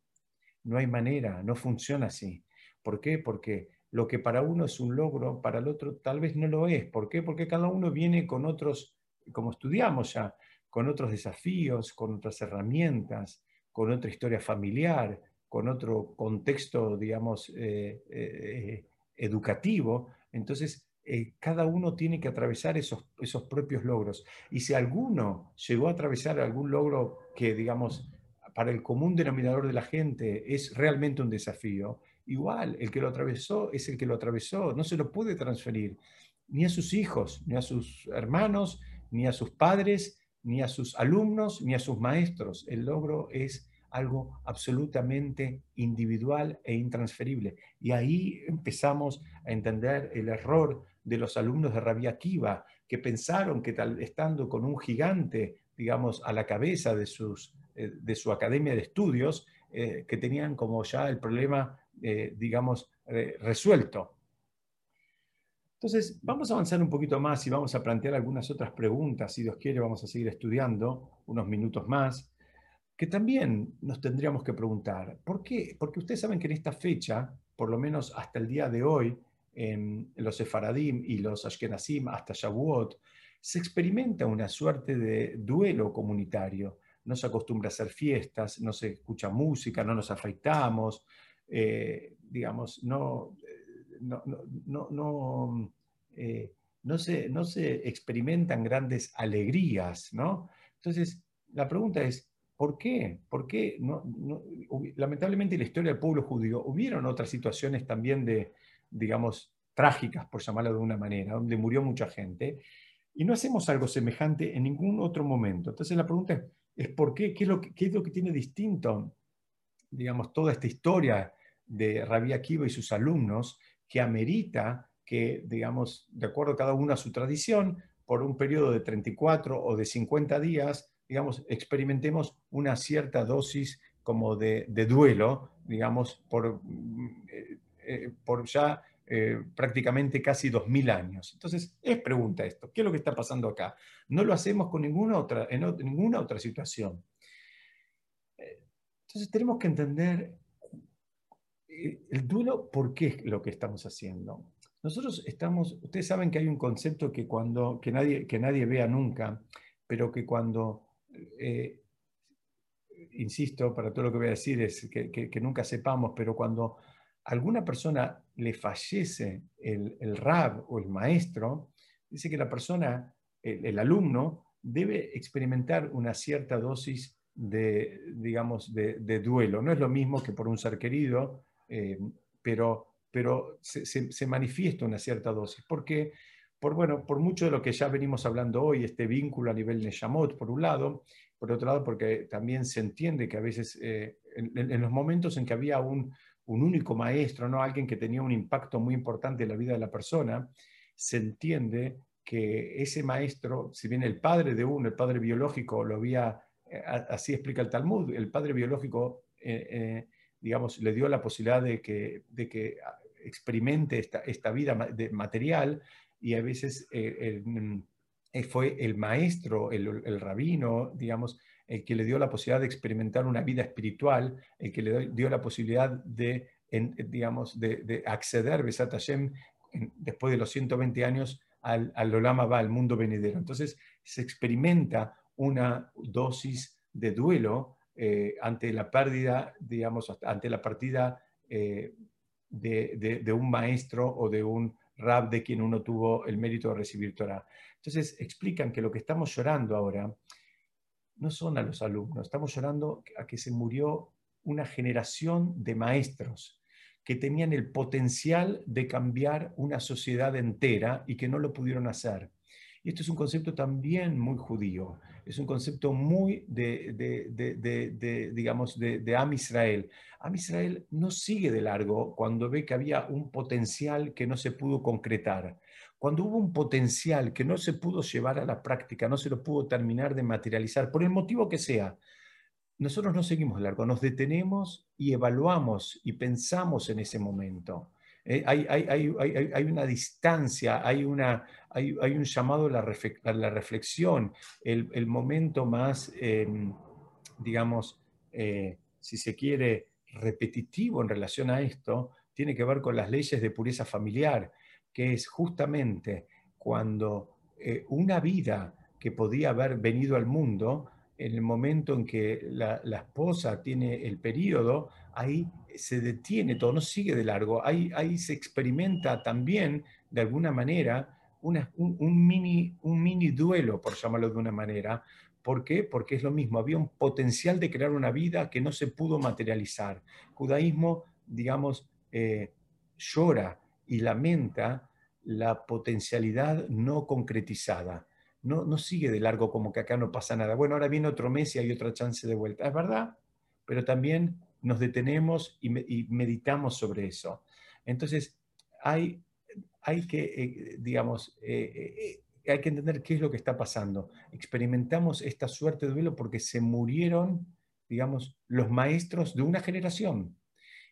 No hay manera, no funciona así. ¿Por qué? Porque lo que para uno es un logro, para el otro tal vez no lo es. ¿Por qué? Porque cada uno viene con otros, como estudiamos ya, con otros desafíos, con otras herramientas, con otra historia familiar, con otro contexto, digamos, eh, eh, educativo. Entonces, eh, cada uno tiene que atravesar esos, esos propios logros. Y si alguno llegó a atravesar algún logro que, digamos, para el común denominador de la gente es realmente un desafío, igual, el que lo atravesó es el que lo atravesó, no se lo puede transferir ni a sus hijos, ni a sus hermanos, ni a sus padres, ni a sus alumnos, ni a sus maestros. El logro es algo absolutamente individual e intransferible. Y ahí empezamos a entender el error de los alumnos de Rabia Akiva, que pensaron que tal, estando con un gigante, digamos, a la cabeza de sus, de su academia de estudios, que tenían como ya el problema, digamos, resuelto. Entonces, vamos a avanzar un poquito más y vamos a plantear algunas otras preguntas. Si Dios quiere, vamos a seguir estudiando unos minutos más, que también nos tendríamos que preguntar, ¿por qué? Porque ustedes saben que en esta fecha, por lo menos hasta el día de hoy, en los Sefaradim y los Ashkenazim, hasta Shavuot, se experimenta una suerte de duelo comunitario. No se acostumbra a hacer fiestas, no se escucha música, no nos afeitamos, eh, digamos, no, no, no, no, eh, no, se, no se experimentan grandes alegrías, ¿no? Entonces, la pregunta es, ¿por qué? ¿Por qué? No, lamentablemente en la historia del pueblo judío hubieron otras situaciones también de, digamos, trágicas, por llamarlo de una manera, donde murió mucha gente, y no hacemos algo semejante en ningún otro momento. Entonces la pregunta es, ¿por qué? ¿Qué es lo que, qué es lo que tiene distinto, digamos, toda esta historia de Rabbi Akiva y sus alumnos que amerita que, digamos, de acuerdo a cada uno a su tradición, por un periodo de 34 o de 50 días, digamos, experimentemos una cierta dosis como de, duelo, digamos, por, eh, eh, por ya eh, prácticamente casi 2.000 años. Entonces, es pregunta esto, ¿qué es lo que está pasando acá? No lo hacemos con ninguna otra, en ninguna otra situación. Entonces, tenemos que entender eh, el duelo, ¿por qué es lo que estamos haciendo? Nosotros estamos, ustedes saben que hay un concepto que, cuando, que, nadie, que nadie vea nunca, pero que cuando, eh, insisto, para todo lo que voy a decir es que, nunca sepamos, pero cuando alguna persona le fallece el, el rab o el maestro, dice que la persona, el, alumno, debe experimentar una cierta dosis de, digamos, de, duelo. No es lo mismo que por un ser querido, eh, pero, pero se, manifiesta una cierta dosis. porque Por, bueno, por mucho de lo que ya venimos hablando hoy, este vínculo a nivel Neshamot, por un lado, por otro lado, porque también se entiende que a veces, eh, en, los momentos en que había un, un único maestro, ¿no? alguien que tenía un impacto muy importante en la vida de la persona, se entiende que ese maestro, si bien el padre de uno, el padre biológico, lo había, eh, así explica el Talmud, el padre biológico digamos, le dio la posibilidad de que, de que experimente esta, esta vida material y a veces eh, eh, fue el maestro, el, el, rabino, digamos, el que le dio la posibilidad de experimentar una vida espiritual, el que le dio la posibilidad de, digamos, de, de acceder, Besat después de los 120 años, al, al Olama va, al mundo venidero. Entonces se experimenta una dosis de duelo eh, ante la pérdida, digamos, ante la partida eh, de, un maestro o de un rab de quien uno tuvo el mérito de recibir Torah. Entonces explican que lo que estamos llorando ahora no son a los alumnos, estamos llorando a que se murió una generación de maestros que tenían el potencial de cambiar una sociedad entera y que no lo pudieron hacer. Y esto es un concepto también muy judío es un concepto muy de, digamos, de, Am Israel. Am Israel no sigue de largo cuando ve que había un potencial que no se pudo concretar. Cuando hubo un potencial que no se pudo llevar a la práctica, no se lo pudo terminar de materializar, por el motivo que sea, nosotros no seguimos largo, nos detenemos y evaluamos y pensamos en ese momento. Eh, hay, una distancia, hay, un llamado a la, reflexión, el, momento más, em, digamos, eh, si se quiere, repetitivo en relación a esto, tiene que ver con las leyes de pureza familiar, que es justamente cuando eh, una vida que podía haber venido al mundo, en el momento en que la, la esposa tiene el periodo, ahí se detiene todo, no sigue de largo, ahí, ahí se experimenta también, de alguna manera, un, mini, un mini duelo, por llamarlo de una manera. ¿Por qué? Porque es lo mismo, había un potencial de crear una vida que no se pudo materializar. judaísmo, digamos, eh, llora y lamenta la potencialidad no concretizada. No, no sigue de largo como que acá no pasa nada. Bueno, ahora viene otro mes y hay otra chance de vuelta. Es verdad, pero también nos detenemos y, meditamos sobre eso. Entonces, hay, hay que, eh, digamos, eh, eh, hay que entender qué es lo que está pasando. Experimentamos esta suerte de duelo porque se murieron digamos, los maestros de una generación.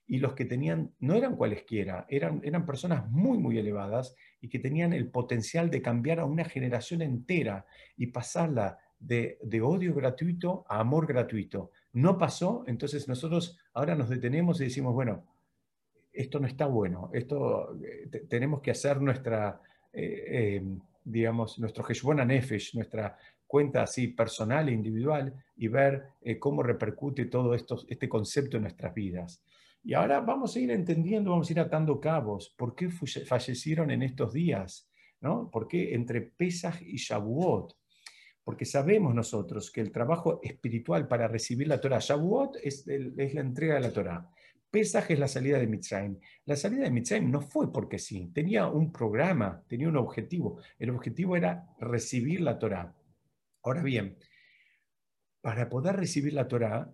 Y los que tenían, no eran cualesquiera, eran, eran personas muy, muy elevadas y que tenían el potencial de cambiar a una generación entera y pasarla de, de odio gratuito a amor gratuito. No pasó, entonces nosotros ahora nos detenemos y decimos, bueno, esto no está bueno, esto eh, tenemos que hacer nuestra, eh, eh, digamos, nuestro Heshbon Nefesh, nuestra cuenta así personal e individual y ver cómo repercute todo esto, este concepto en nuestras vidas. Y ahora vamos a ir entendiendo, vamos a ir atando cabos. ¿Por qué fallecieron en estos días? ¿no? ¿Por qué entre Pesach y Shavuot? Porque sabemos nosotros que el trabajo espiritual para recibir la Torah, Shavuot es, es la entrega de la Torah. Pesaj es la salida de Mitzrayim. La salida de Mitzrayim no fue porque sí, tenía un programa, tenía un objetivo. El objetivo era recibir la Torah. Ahora bien, para poder recibir la Torah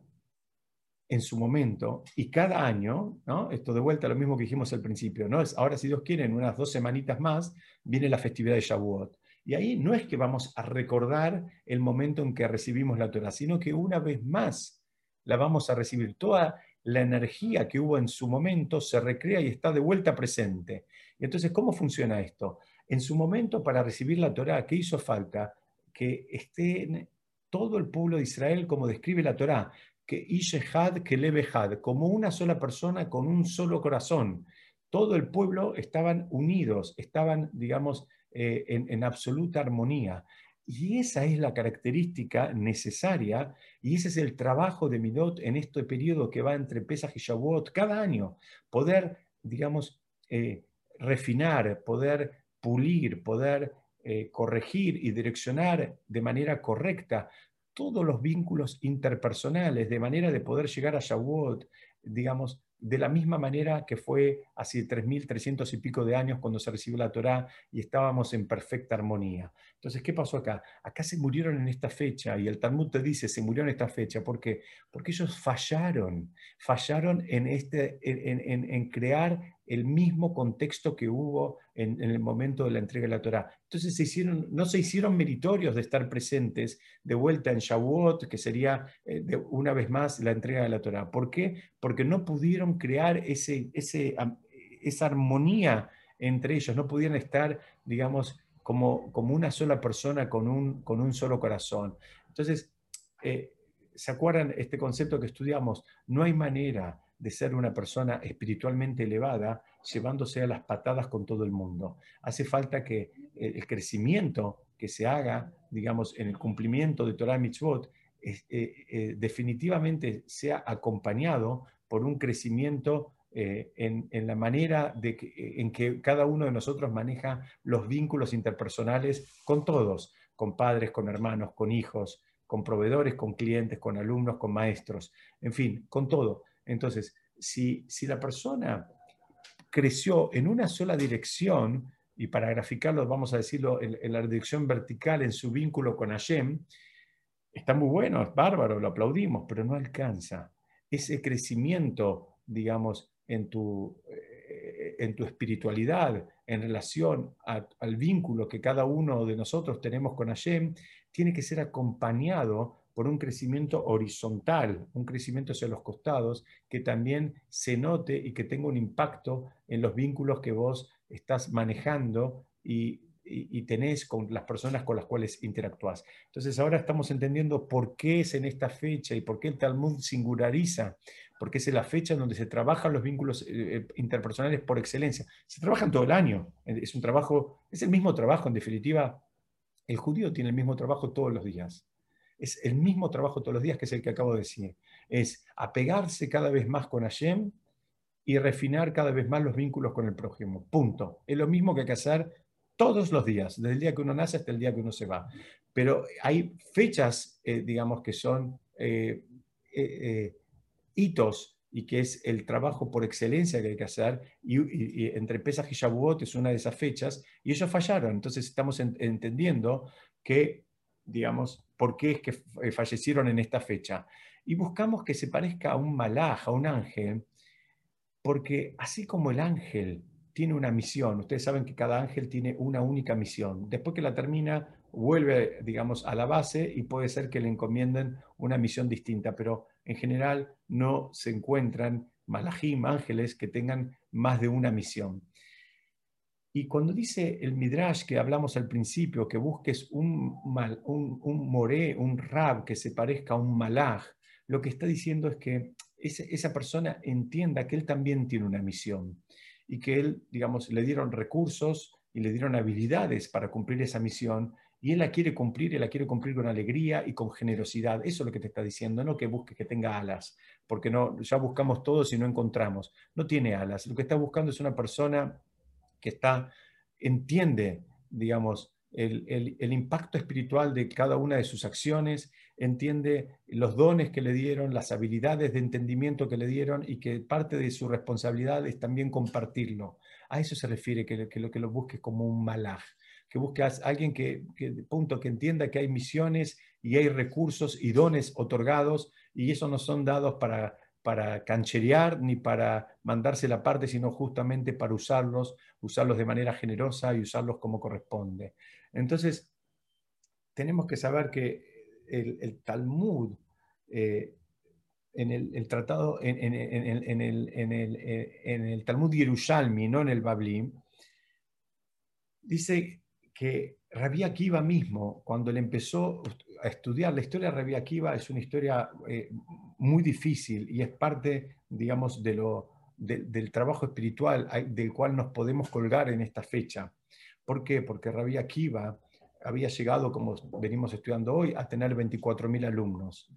en su momento y cada año, esto de vuelta lo mismo que dijimos al principio, ¿no? es, ahora si Dios quiere, en unas dos semanitas más, viene la festividad de Shavuot. Y ahí no es que vamos a recordar el momento en que recibimos la Torah, sino que una vez más la vamos a recibir. Toda la energía que hubo en su momento se recrea y está de vuelta presente. Y entonces, ¿cómo funciona esto? En su momento, para recibir la Torá, ¿qué hizo falta? Que esté todo el pueblo de Israel, como describe la Torá, que Ishehad, que Levehad, como una sola persona con un solo corazón. Todo el pueblo estaban unidos, estaban, digamos, eh, en, absoluta armonía. Y esa es la característica necesaria y ese es el trabajo de Midot en este periodo que va entre Pesach y Shavuot cada año. Poder, digamos, eh, refinar, poder pulir, poder eh, corregir y direccionar de manera correcta todos los vínculos interpersonales, de manera de poder llegar a Shavuot, digamos, de la misma manera que fue hace 3.300 y pico de años cuando se recibió la Torá y estábamos en perfecta armonía. Entonces, ¿qué pasó acá? Acá se murieron en esta fecha y el Talmud te dice, se murieron en esta fecha. ¿Por qué? Porque ellos fallaron, fallaron en, este, en, en crear el mismo contexto que hubo en, el momento de la entrega de la Torá. Entonces no se hicieron meritorios de estar presentes de vuelta en Shavuot, que sería eh, de, una vez más la entrega de la Torá. ¿Por qué? Porque no pudieron crear ese, esa armonía entre ellos, no pudieron estar, digamos, como, como una sola persona con un, con un solo corazón. Entonces, eh, ¿se acuerdan este concepto que estudiamos? No hay manera de ser una persona espiritualmente elevada, llevándose a las patadas con todo el mundo. Hace falta que el crecimiento que se haga, digamos, en el cumplimiento de Torah Mitzvot, eh, eh, definitivamente sea acompañado por un crecimiento eh, en, la manera de en que cada uno de nosotros maneja los vínculos interpersonales con todos, con padres, con hermanos, con hijos, con proveedores, con clientes, con alumnos, con maestros, en fin, con todo. Entonces, si, la persona creció en una sola dirección, y para graficarlo vamos a decirlo en, la dirección vertical en su vínculo con Hashem, está muy bueno, es bárbaro, lo aplaudimos, pero no alcanza. Ese crecimiento, digamos, en tu, eh, en tu espiritualidad, en relación al vínculo que cada uno de nosotros tenemos con Hashem, tiene que ser acompañado por un crecimiento horizontal, un crecimiento hacia los costados, que también se note y que tenga un impacto en los vínculos que vos estás manejando y, tenés con las personas con las cuales interactúas. Entonces ahora estamos entendiendo por qué es en esta fecha y por qué el Talmud singulariza, porque es la fecha en donde se trabajan los vínculos eh, eh, interpersonales por excelencia. Se trabajan todo el año, es un trabajo, es el mismo trabajo, en definitiva, el judío tiene el mismo trabajo todos los días es el mismo trabajo todos los días que es el que acabo de decir. Es apegarse cada vez más con Hashem y refinar cada vez más los vínculos con el prójimo. Punto. Es lo mismo que hay que hacer todos los días, desde el día que uno nace hasta el día que uno se va. Pero hay fechas, eh, digamos, que son eh, eh, hitos y que es el trabajo por excelencia que hay que hacer, y, entre Pesach y Shavuot es una de esas fechas, y ellos fallaron. Entonces estamos entendiendo que, digamos, por qué es que eh, fallecieron en esta fecha. Y buscamos que se parezca a un malaj, a un ángel, porque así como el ángel tiene una misión, ustedes saben que cada ángel tiene una única misión, después que la termina, vuelve, digamos, a la base y puede ser que le encomienden una misión distinta, pero en general no se encuentran malajim, ángeles, que tengan más de una misión. Y cuando dice el Midrash que hablamos al principio, que busques un, mal, un, un moré, un rab que se parezca a un malaj, lo que está diciendo es que esa persona entienda que él también tiene una misión y que él, digamos, le dieron recursos y le dieron habilidades para cumplir esa misión y él la quiere cumplir y la quiere cumplir con alegría y con generosidad. Eso es lo que te está diciendo, no que busque que tenga alas, porque no, ya buscamos todos y no encontramos. No tiene alas. Lo que está buscando es una persona que está, entiende, digamos, el, el, impacto espiritual de cada una de sus acciones, entiende los dones que le dieron, las habilidades de entendimiento que le dieron y que parte de su responsabilidad es también compartirlo. A eso se refiere que, que lo que lo busque como un malaj, que busque a alguien que, que, punto, que entienda que hay misiones y hay recursos y dones otorgados y eso no son dados para para cancherear ni para mandarse la parte, sino justamente para usarlos, usarlos de manera generosa y usarlos como corresponde. Entonces, tenemos que saber que el, Talmud, eh, en el, tratado, en, el, en, el, Talmud Yerushalmi, no en el Bablim, dice que Rabbi Akiva mismo, cuando le empezó a estudiar, la historia de Rabbi Akiva es una historia eh, muy difícil y es parte, digamos, de lo, del trabajo espiritual del cual nos podemos colgar en esta fecha. ¿Por qué? Porque Rabbi Akiva había llegado, como venimos estudiando hoy, a tener 24.000 alumnos.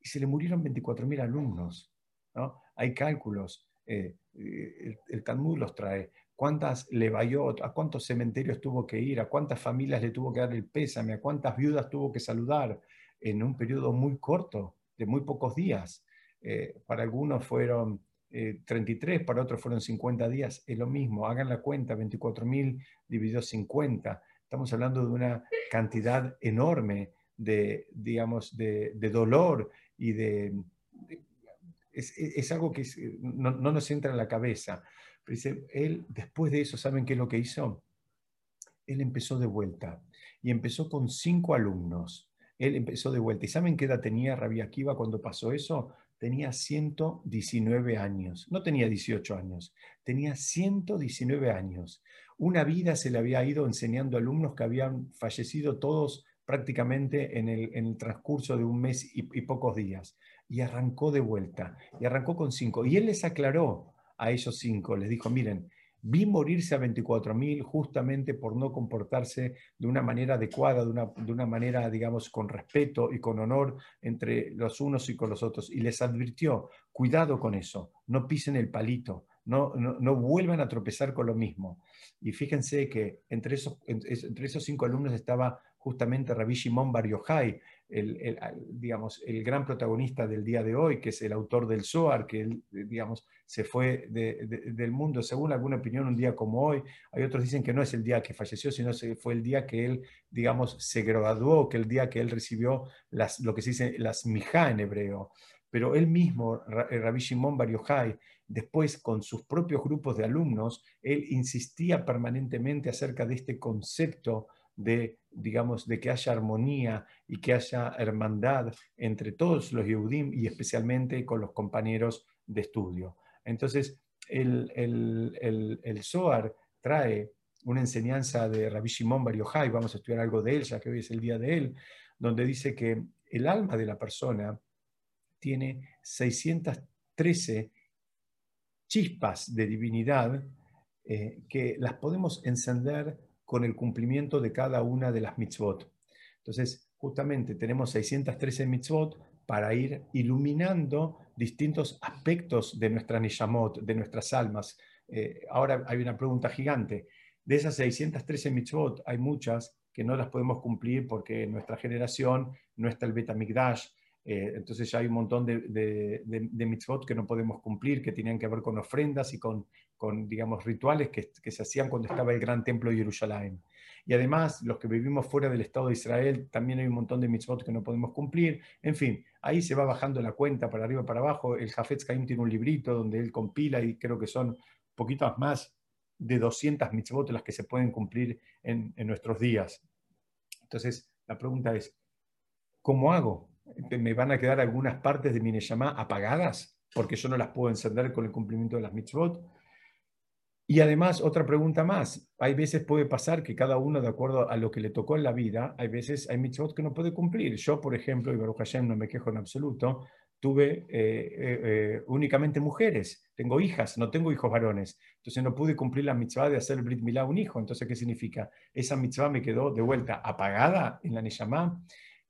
Y se le murieron 24.000 alumnos. ¿no? Hay cálculos, eh, el, el, Talmud los trae. ¿Cuántas le vayó, a cuántos cementerios tuvo que ir, a cuántas familias le tuvo que dar el pésame, a cuántas viudas tuvo que saludar en un periodo muy corto, de muy pocos días? Eh, para algunos fueron 33, eh, para otros fueron 50 días, es lo mismo, hagan la cuenta, 24.000 dividido 50, estamos hablando de una cantidad enorme de, digamos, de, dolor y de... es, algo que no, nos entra en la cabeza. dice, él, después de eso, ¿saben qué es lo que hizo? Él empezó de vuelta y empezó con cinco alumnos. Él empezó de vuelta. ¿Y saben qué edad tenía Rabia Akiva cuando pasó eso? tenía 119 años, no tenía 18 años, tenía 119 años. Una vida se le había ido enseñando a alumnos que habían fallecido todos prácticamente en el, transcurso de un mes y, y, pocos días. Y arrancó de vuelta, y arrancó con cinco. Y él les aclaró a esos cinco, les dijo, miren, Vi morirse a 24.000 justamente por no comportarse de una manera adecuada, de una, de una, manera, digamos, con respeto y con honor entre los unos y con los otros. Y les advirtió, cuidado con eso, no pisen el palito, no, no, vuelvan a tropezar con lo mismo. Y fíjense que entre esos, entre esos cinco alumnos estaba justamente Rabbi Shimon Bar Yochai, el, digamos, el gran protagonista del día de hoy, que es el autor del Zohar, que digamos, se fue del mundo, según alguna opinión, un día como hoy. Hay otros dicen que no es el día que falleció, sino que fue el día que él, digamos, se graduó, que el día que él recibió las, lo que se dice las mijá en hebreo. Pero él mismo, eh, Rabbi Shimon Bar Yochai, después con sus propios grupos de alumnos, él insistía permanentemente acerca de este concepto de, digamos, de que haya armonía y que haya hermandad entre todos los Yehudim y especialmente con los compañeros de estudio. Entonces, el, el, el, Zohar trae una enseñanza de Rabbi Shimon Bar vamos a estudiar algo de él, ya que hoy es el día de él, donde dice que el alma de la persona tiene 613 chispas de divinidad eh, que las podemos encender con el cumplimiento de cada una de las mitzvot. Entonces, justamente tenemos 613 mitzvot para ir iluminando distintos aspectos de nuestra nishamot, de nuestras almas. Eh, ahora hay una pregunta gigante. De esas 613 mitzvot, hay muchas que no las podemos cumplir porque en nuestra generación no está el Betamigdash, eh, entonces ya hay un montón de, de, mitzvot que no podemos cumplir, que tenían que ver con ofrendas y con con, digamos, rituales que, se hacían cuando estaba el gran templo de Jerusalén. Y además, los que vivimos fuera del Estado de Israel, también hay un montón de mitzvot que no podemos cumplir. En fin, ahí se va bajando la cuenta para arriba, para abajo. El Jafetz Caim tiene un librito donde él compila y creo que son poquitas más de 200 mitzvot las que se pueden cumplir en, en nuestros días. Entonces, la pregunta es, ¿cómo hago? ¿Me van a quedar algunas partes de mi Neshama apagadas? Porque yo no las puedo encender con el cumplimiento de las mitzvot. Y además, otra pregunta más. Hay veces puede pasar que cada uno, de acuerdo a lo que le tocó en la vida, hay veces hay mitzvot que no puede cumplir. Yo, por ejemplo, y Baruch Hashem no me quejo en absoluto, tuve eh, eh, eh, únicamente mujeres. Tengo hijas, no tengo hijos varones. Entonces no pude cumplir la mitzvah de hacer el Brit Milá un hijo. Entonces, ¿qué significa? Esa mitzvah me quedó de vuelta apagada en la Neshama.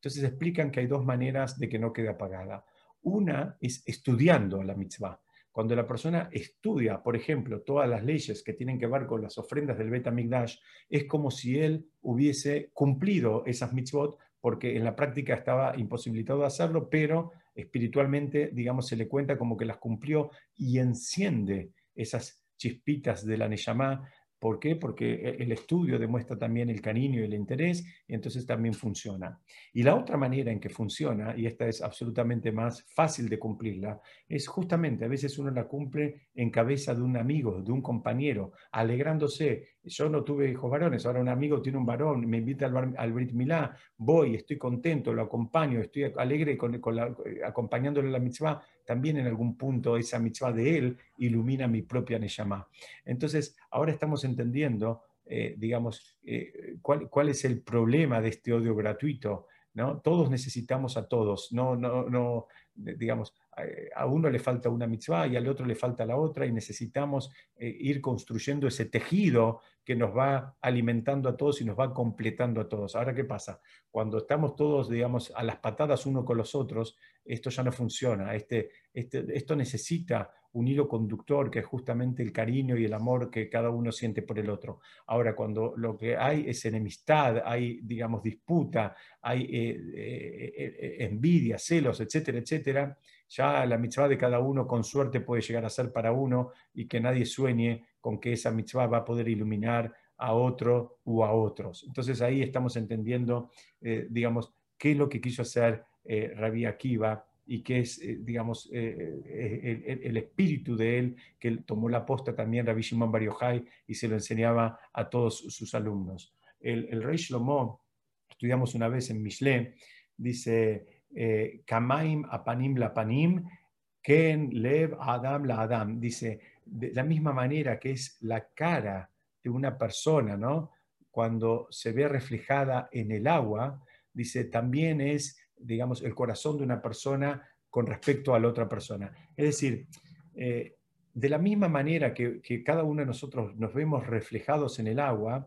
Entonces explican que hay dos maneras de que no quede apagada. Una es estudiando la mitzvah. Cuando la persona estudia, por ejemplo, todas las leyes que tienen que ver con las ofrendas del Bet Migdash, es como si él hubiese cumplido esas mitzvot, porque en la práctica estaba imposibilitado de hacerlo, pero espiritualmente, digamos, se le cuenta como que las cumplió y enciende esas chispitas de la Neyamá ¿Por qué? Porque e, el estudio demuestra también el cariño y el interés, y entonces también funciona. Y la otra manera en que funciona, y esta es absolutamente más fácil de cumplirla, es justamente a veces uno la cumple en cabeza de un amigo, de un compañero, alegrándose. Yo no tuve hijos varones, ahora un amigo tiene un varón, me invita al, al Brit Milá, voy, estoy contento, lo acompaño, estoy alegre con, acompañándole la mitzvah, también en algún punto esa mitzvah de él ilumina mi propia Neshama. Entonces, ahora estamos entendiendo, eh, digamos, eh, cuál, cuál, es el problema de este odio gratuito. ¿no? Todos necesitamos a todos, no, no, no, digamos, a uno le falta una mitzvah y al otro le falta la otra y necesitamos eh, ir construyendo ese tejido que nos va alimentando a todos y nos va completando a todos. Ahora, ¿qué pasa? Cuando estamos todos, digamos, a las patadas uno con los otros, esto ya no funciona. Este, este, esto necesita un hilo conductor que es justamente el cariño y el amor que cada uno siente por el otro. Ahora, cuando lo que hay es enemistad, hay, digamos, disputa, hay eh, eh, eh, envidia, celos, etcétera, etcétera, ya la mitzvah de cada uno con suerte puede llegar a ser para uno y que nadie sueñe con que esa mitzvah va a poder iluminar a otro u a otros. Entonces ahí estamos entendiendo, digamos, qué es lo que quiso hacer Rabbi Akiva y que es, eh, digamos, eh, eh, el, espíritu de él, que tomó la posta también Rabbi Shimon Bar y se lo enseñaba a todos sus alumnos. El, rey Shlomo, estudiamos una vez en Mishle, dice, Kamaim apanim la panim, ken lev adam la adam. Dice, de la misma manera que es la cara de una persona, ¿no? Cuando se ve reflejada en el agua, dice, también es digamos, el corazón de una persona con respecto a la otra persona. Es decir, eh, de la misma manera que, cada uno de nosotros nos vemos reflejados en el agua,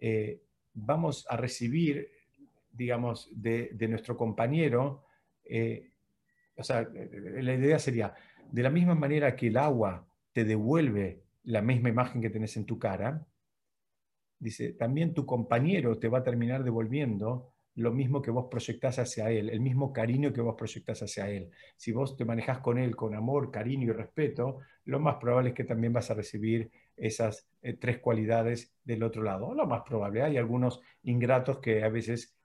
eh, vamos a recibir, digamos, de, nuestro compañero, eh, o sea, la idea sería, de la misma manera que el agua te devuelve la misma imagen que tenés en tu cara, dice, también tu compañero te va a terminar devolviendo lo mismo que vos proyectás hacia él, el mismo cariño que vos proyectás hacia él. Si vos te manejás con él con amor, cariño y respeto, lo más probable es que también vas a recibir esas eh, tres cualidades del otro lado. Lo más probable, hay algunos ingratos que a veces eh, eh,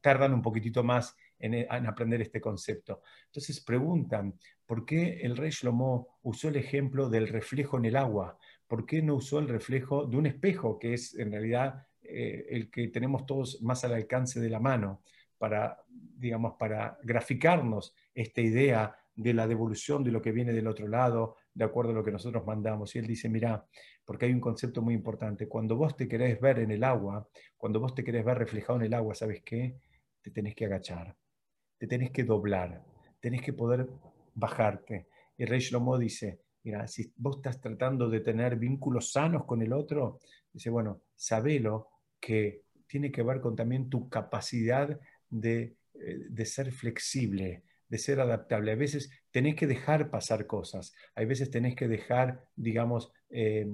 tardan un poquitito más en, en, aprender este concepto. Entonces preguntan, ¿por qué el rey Shlomo usó el ejemplo del reflejo en el agua? ¿Por qué no usó el reflejo de un espejo, que es en realidad eh, el que tenemos todos más al alcance de la mano para, digamos, para graficarnos esta idea de la devolución de lo que viene del otro lado, de acuerdo a lo que nosotros mandamos. Y él dice, mira, porque hay un concepto muy importante, cuando vos te querés ver en el agua, cuando vos te querés ver reflejado en el agua, ¿sabes qué? Te tenés que agachar, te tenés que doblar, tenés que poder bajarte. Y rey Shlomo dice, mira, si vos estás tratando de tener vínculos sanos con el otro, dice, bueno, sabelo que tiene que ver con también tu capacidad de, eh, ser flexible, de ser adaptable. A veces tenés que dejar pasar cosas, hay veces tenés que dejar, digamos, eh,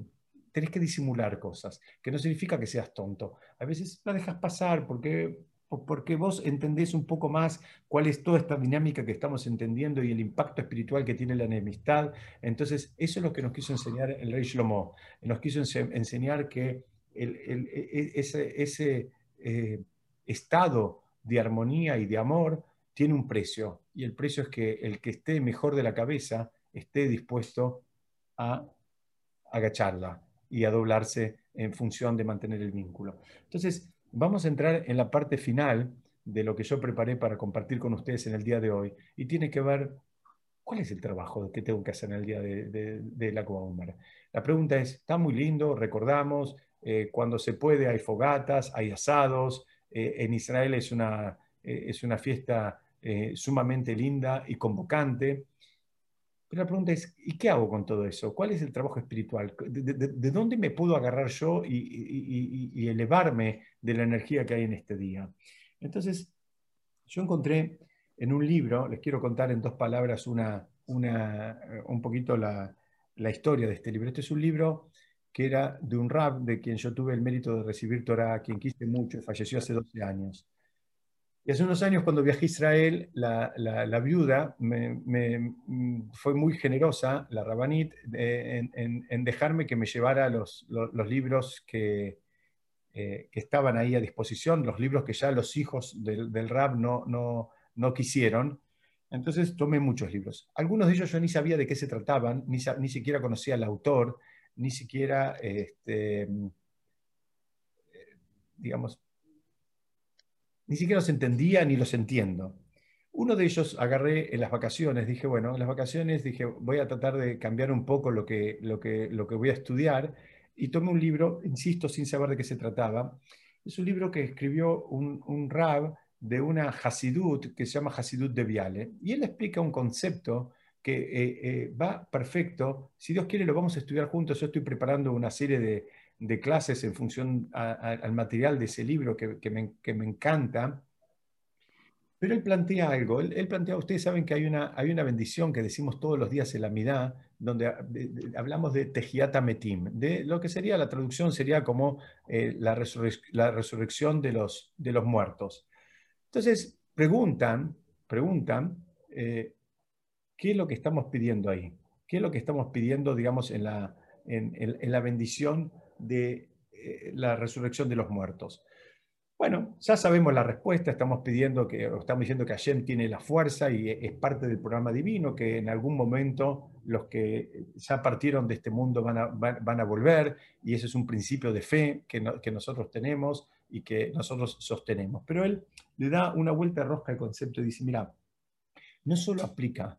tenés que disimular cosas, que no significa que seas tonto. A veces la dejas pasar porque, porque vos entendés un poco más cuál es toda esta dinámica que estamos entendiendo y el impacto espiritual que tiene la enemistad. Entonces, eso es lo que nos quiso enseñar el rey Shlomo. Nos quiso enseñar que el, e, ese, ese eh, estado de armonía y de amor tiene un precio. Y el precio es que el que esté mejor de la cabeza esté dispuesto a agacharla y a doblarse en función de mantener el vínculo. Entonces, vamos a entrar en la parte final de lo que yo preparé para compartir con ustedes en el día de hoy y tiene que ver cuál es el trabajo que tengo que hacer en el día de, la Cuba La pregunta es, está muy lindo, recordamos, eh, cuando se puede hay fogatas, hay asados, eh, en Israel es una, eh, es una fiesta sumamente linda y convocante. Pero la pregunta es, ¿y qué hago con todo eso? ¿Cuál es el trabajo espiritual? ¿De, dónde me puedo agarrar yo y, elevarme de la energía que hay en este día? Entonces, yo encontré en un libro, les quiero contar en dos palabras una, una, un poquito la, la, historia de este libro. Este es un libro que era de un rab de quien yo tuve el mérito de recibir Torah, quien quise mucho, falleció hace 12 años. Y hace unos años, cuando viajé a Israel, la, viuda me, mm, fue muy generosa, la Rabanit, en, dejarme que me llevara los, libros que, eh, que, estaban ahí a disposición, los libros que ya los hijos del, Rab no, quisieron. Entonces tomé muchos libros. Algunos de ellos yo ni sabía de qué se trataban, ni, ni siquiera conocía al autor, ni siquiera, este, mm, eh, digamos, ni siquiera los entendía ni los entiendo. Uno de ellos agarré en las vacaciones, dije, bueno, en las vacaciones dije, voy a tratar de cambiar un poco lo que, lo que, lo que voy a estudiar, y tomé un libro, insisto, sin saber de qué se trataba. Es un libro que escribió un, un rab de una Hasidut que se llama Hasidut de Viale, y él explica un concepto que eh, eh, va perfecto. Si Dios quiere, lo vamos a estudiar juntos. Yo estoy preparando una serie de, de clases en función al material de ese libro que, que, me, que, me, encanta. Pero él plantea algo, él, plantea, ustedes saben que hay una, hay una bendición que decimos todos los días en la Midá, donde hablamos de Tejiata Metim, de lo que sería la traducción sería como eh, la, la, resurrección de los, de los muertos. Entonces, preguntan, preguntan, eh, ¿qué es lo que estamos pidiendo ahí? ¿Qué es lo que estamos pidiendo, digamos, en la, en, en la bendición de eh, la resurrección de los muertos? Bueno, ya sabemos la respuesta, estamos pidiendo que, estamos diciendo que Hashem tiene la fuerza y es parte del programa divino, que en algún momento los que ya partieron de este mundo van a, a volver, y ese es un principio de fe que, que, nosotros tenemos y que nosotros sostenemos. Pero él le da una vuelta de rosca al concepto y dice, mira, no solo aplica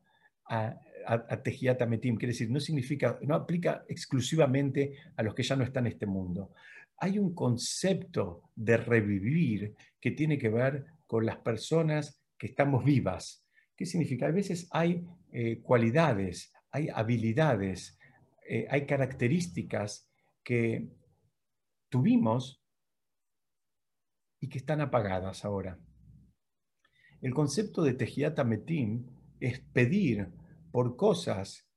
a, a, a Metim, quiere decir, no significa, no aplica exclusivamente a los que ya no están en este mundo. Hay un concepto de revivir que tiene que ver con las personas que estamos vivas. ¿Qué significa? A veces hay eh, cualidades, hay habilidades, eh, hay características que tuvimos y que están apagadas ahora. El concepto de Tejiata Metim es pedir por cosas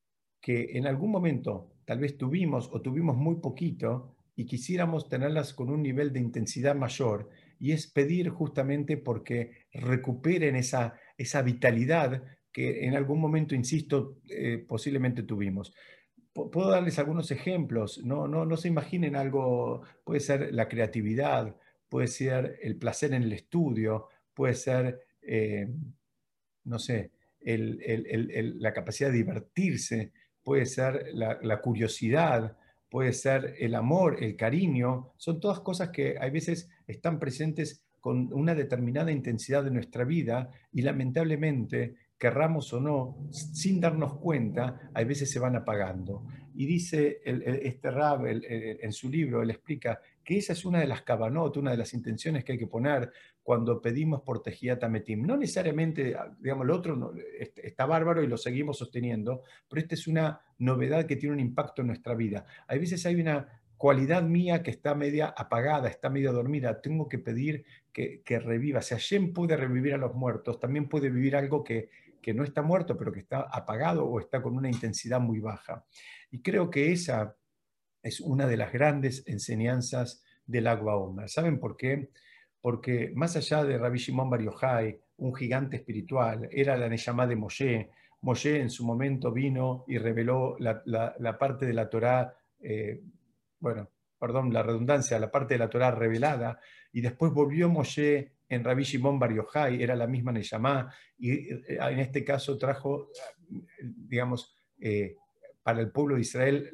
que en algún momento tal vez tuvimos o tuvimos muy poquito y quisiéramos tenerlas con un nivel de intensidad mayor, y es pedir justamente porque recuperen esa, esa vitalidad que en algún momento, insisto, eh, posiblemente tuvimos. Puedo darles algunos ejemplos, no, no, no se imaginen algo, puede ser la creatividad, puede ser el placer en el estudio, puede ser, eh, no sé, la capacidad de divertirse, puede ser la, curiosidad, puede ser el amor, el cariño, son todas cosas que a veces están presentes con una determinada intensidad de nuestra vida y lamentablemente, querramos o no, sin darnos cuenta, a veces se van apagando. Y dice este Rab en su libro, él explica que esa es una de las cabanot, una de las intenciones que hay que poner cuando pedimos por Tejiata Metim. No necesariamente, digamos, lo otro está bárbaro y lo seguimos sosteniendo, pero esta es una novedad que tiene un impacto en nuestra vida. A veces hay una cualidad mía que está media apagada, está media dormida, tengo que pedir que, que reviva. Si Hashem puede revivir a los muertos, también puede vivir algo que no está muerto, pero que está apagado o está con una intensidad muy baja. Y creo que esa es una de las grandes enseñanzas del agua Omer. ¿Saben por qué? Porque más allá de Rabbi Shimon Bar un gigante espiritual, era la Neyamá de Moshe. Moshe en su momento vino y reveló la, parte de la Torá, eh, bueno, perdón, la redundancia, la parte de la Torá revelada, y después volvió Moshe en Rabbi Shimon Bar era la misma Neyamá, y eh, en este caso trajo, digamos, eh, para el pueblo de Israel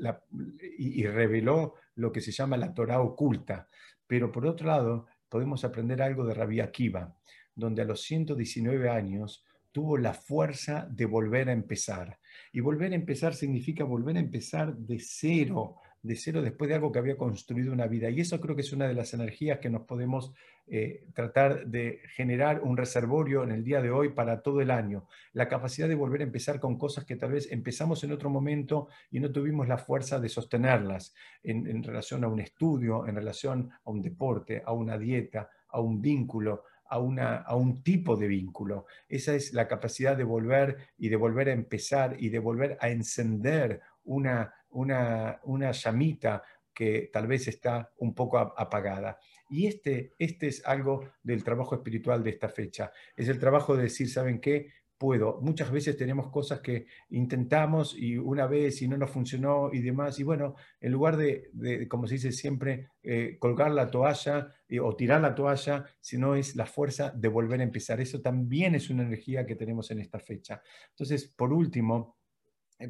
y, reveló lo que se llama la Torah oculta. Pero por otro lado, podemos aprender algo de Rabbi Akiva, donde a los 119 años tuvo la fuerza de volver a empezar. Y volver a empezar significa volver a empezar de cero, de cero después de algo que había construido una vida. Y eso creo que es una de las energías que nos podemos eh, tratar de generar un reservorio en el día de hoy para todo el año. La capacidad de volver a empezar con cosas que tal vez empezamos en otro momento y no tuvimos la fuerza de sostenerlas en, en relación a un estudio, en relación a un deporte, a una dieta, a un vínculo, a, una, a, un tipo de vínculo. Esa es la capacidad de volver y de volver a empezar y de volver a encender una, una, una llamita que tal vez está un poco apagada. Y este, este es algo del trabajo espiritual de esta fecha. Es el trabajo de decir, ¿saben qué? puedo. Muchas veces tenemos cosas que intentamos y una vez y no nos funcionó y demás. Y bueno, en lugar de, como se dice siempre, eh, colgar la toalla eh, o tirar la toalla, sino es la fuerza de volver a empezar. Eso también es una energía que tenemos en esta fecha. Entonces, por último,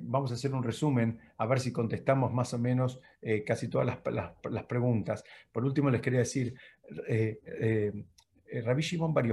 vamos a hacer un resumen, a ver si contestamos más o menos casi todas las, preguntas. Por último, les quería decir, eh, Rabbi Shimon Bar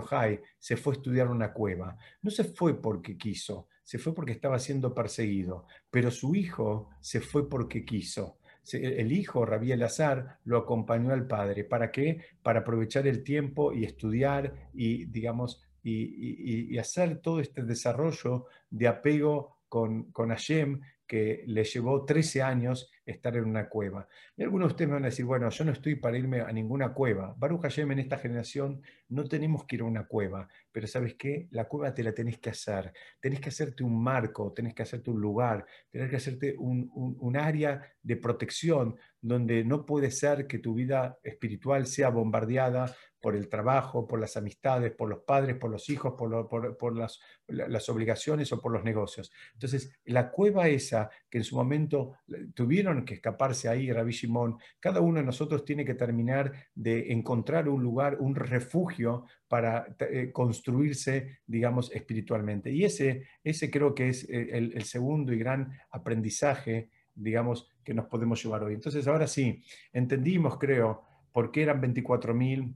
se fue a estudiar una cueva. No se fue porque quiso, se fue porque estaba siendo perseguido, pero su hijo se fue porque quiso. El hijo, Rabbi Elazar, lo acompañó al padre. ¿Para qué? Para aprovechar el tiempo y estudiar y, digamos, y, hacer todo este desarrollo de apego con, con Hashem que le llevó 13 años estar en una cueva. Y algunos de ustedes me van a decir, bueno, yo no estoy para irme a ninguna cueva. Baruch Hashem en esta generación no tenemos que ir a una cueva, pero ¿sabes qué? La cueva te la tenés que hacer. Tenés que hacerte un marco, tenés que hacerte un lugar, tenés que hacerte un, un área de protección donde no puede ser que tu vida espiritual sea bombardeada por el trabajo, por las amistades, por los padres, por los hijos, por, las, las, obligaciones o por los negocios. Entonces, la cueva esa que en su momento tuvieron que escaparse ahí, Rabbi Shimon, cada uno de nosotros tiene que terminar de encontrar un lugar, un refugio para eh, construirse, digamos, espiritualmente. Y ese, ese creo que es eh, el, el segundo y gran aprendizaje, digamos, que nos podemos llevar hoy. Entonces, ahora sí, entendimos, creo, por qué eran 24.000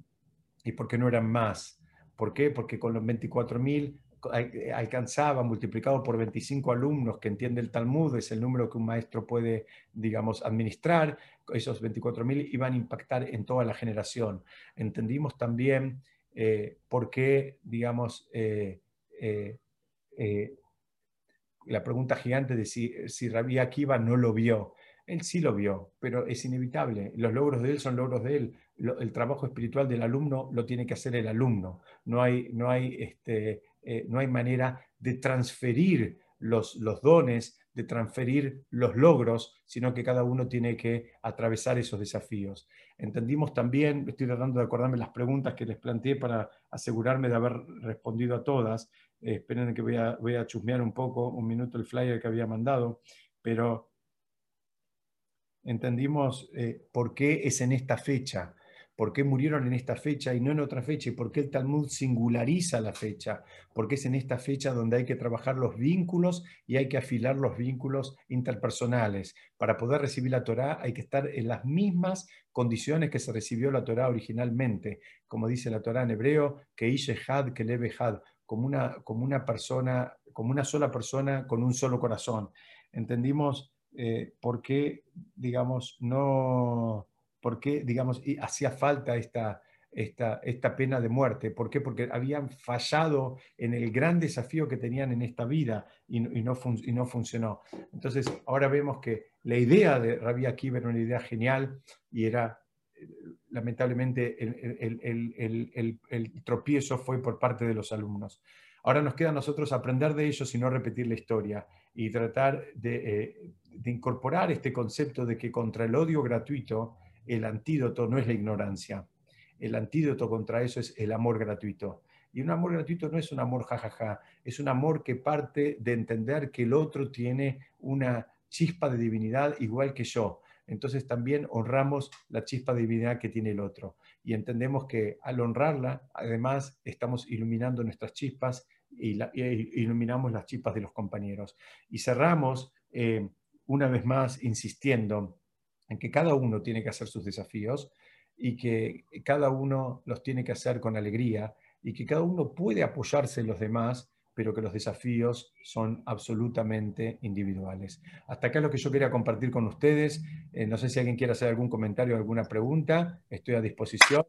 y por qué no eran más. ¿Por qué? Porque con los 24.000 eh, alcanzaba, multiplicado por 25 alumnos que entiende el Talmud, es el número que un maestro puede, digamos, administrar, esos 24.000 iban a impactar en toda la generación. Entendimos también eh, por qué, digamos, eh, la pregunta gigante de si, si Rabbi Akiva no lo vio. Él sí lo vio, pero es inevitable. Los logros de él son logros de él el trabajo espiritual del alumno lo tiene que hacer el alumno. No hay, no hay, este, eh, no hay manera de transferir los, dones, de transferir los logros, sino que cada uno tiene que atravesar esos desafíos. Entendimos también, estoy tratando de acordarme las preguntas que les planteé para asegurarme de haber respondido a todas. Eh, esperen que voy a, voy a chusmear un poco, un minuto el flyer que había mandado, pero entendimos eh, por qué es en esta fecha por qué murieron en esta fecha y no en otra fecha, y por qué el Talmud singulariza la fecha, porque es en esta fecha donde hay que trabajar los vínculos y hay que afilar los vínculos interpersonales. Para poder recibir la Torá hay que estar en las mismas condiciones que se recibió la Torá originalmente, como dice la Torá en hebreo, que Ishehad, que Levehad, como una, como una persona, como una sola persona con un solo corazón. Entendimos eh, por qué, digamos, no por qué, digamos, hacía falta esta, esta, esta, pena de muerte. ¿Por qué? Porque habían fallado en el gran desafío que tenían en esta vida y, no, y no, funcionó. Entonces, ahora vemos que la idea de Rabbi Akiva era una idea genial y era, lamentablemente, el, el, tropiezo fue por parte de los alumnos. Ahora nos queda a nosotros aprender de ellos y no repetir la historia y tratar de, eh, de incorporar este concepto de que contra el odio gratuito, el antídoto no es la ignorancia. El antídoto contra eso es el amor gratuito. Y un amor gratuito no es un amor jajaja, es un amor que parte de entender que el otro tiene una chispa de divinidad igual que yo. Entonces también honramos la chispa de divinidad que tiene el otro. Y entendemos que al honrarla, además, estamos iluminando nuestras chispas y, iluminamos las chispas de los compañeros. Y cerramos eh, una vez más insistiendo en que cada uno tiene que hacer sus desafíos y que cada uno los tiene que hacer con alegría y que cada uno puede apoyarse en los demás, pero que los desafíos son absolutamente individuales. Hasta acá es lo que yo quería compartir con ustedes. Eh, no sé si alguien quiere hacer algún comentario alguna pregunta. Estoy a disposición.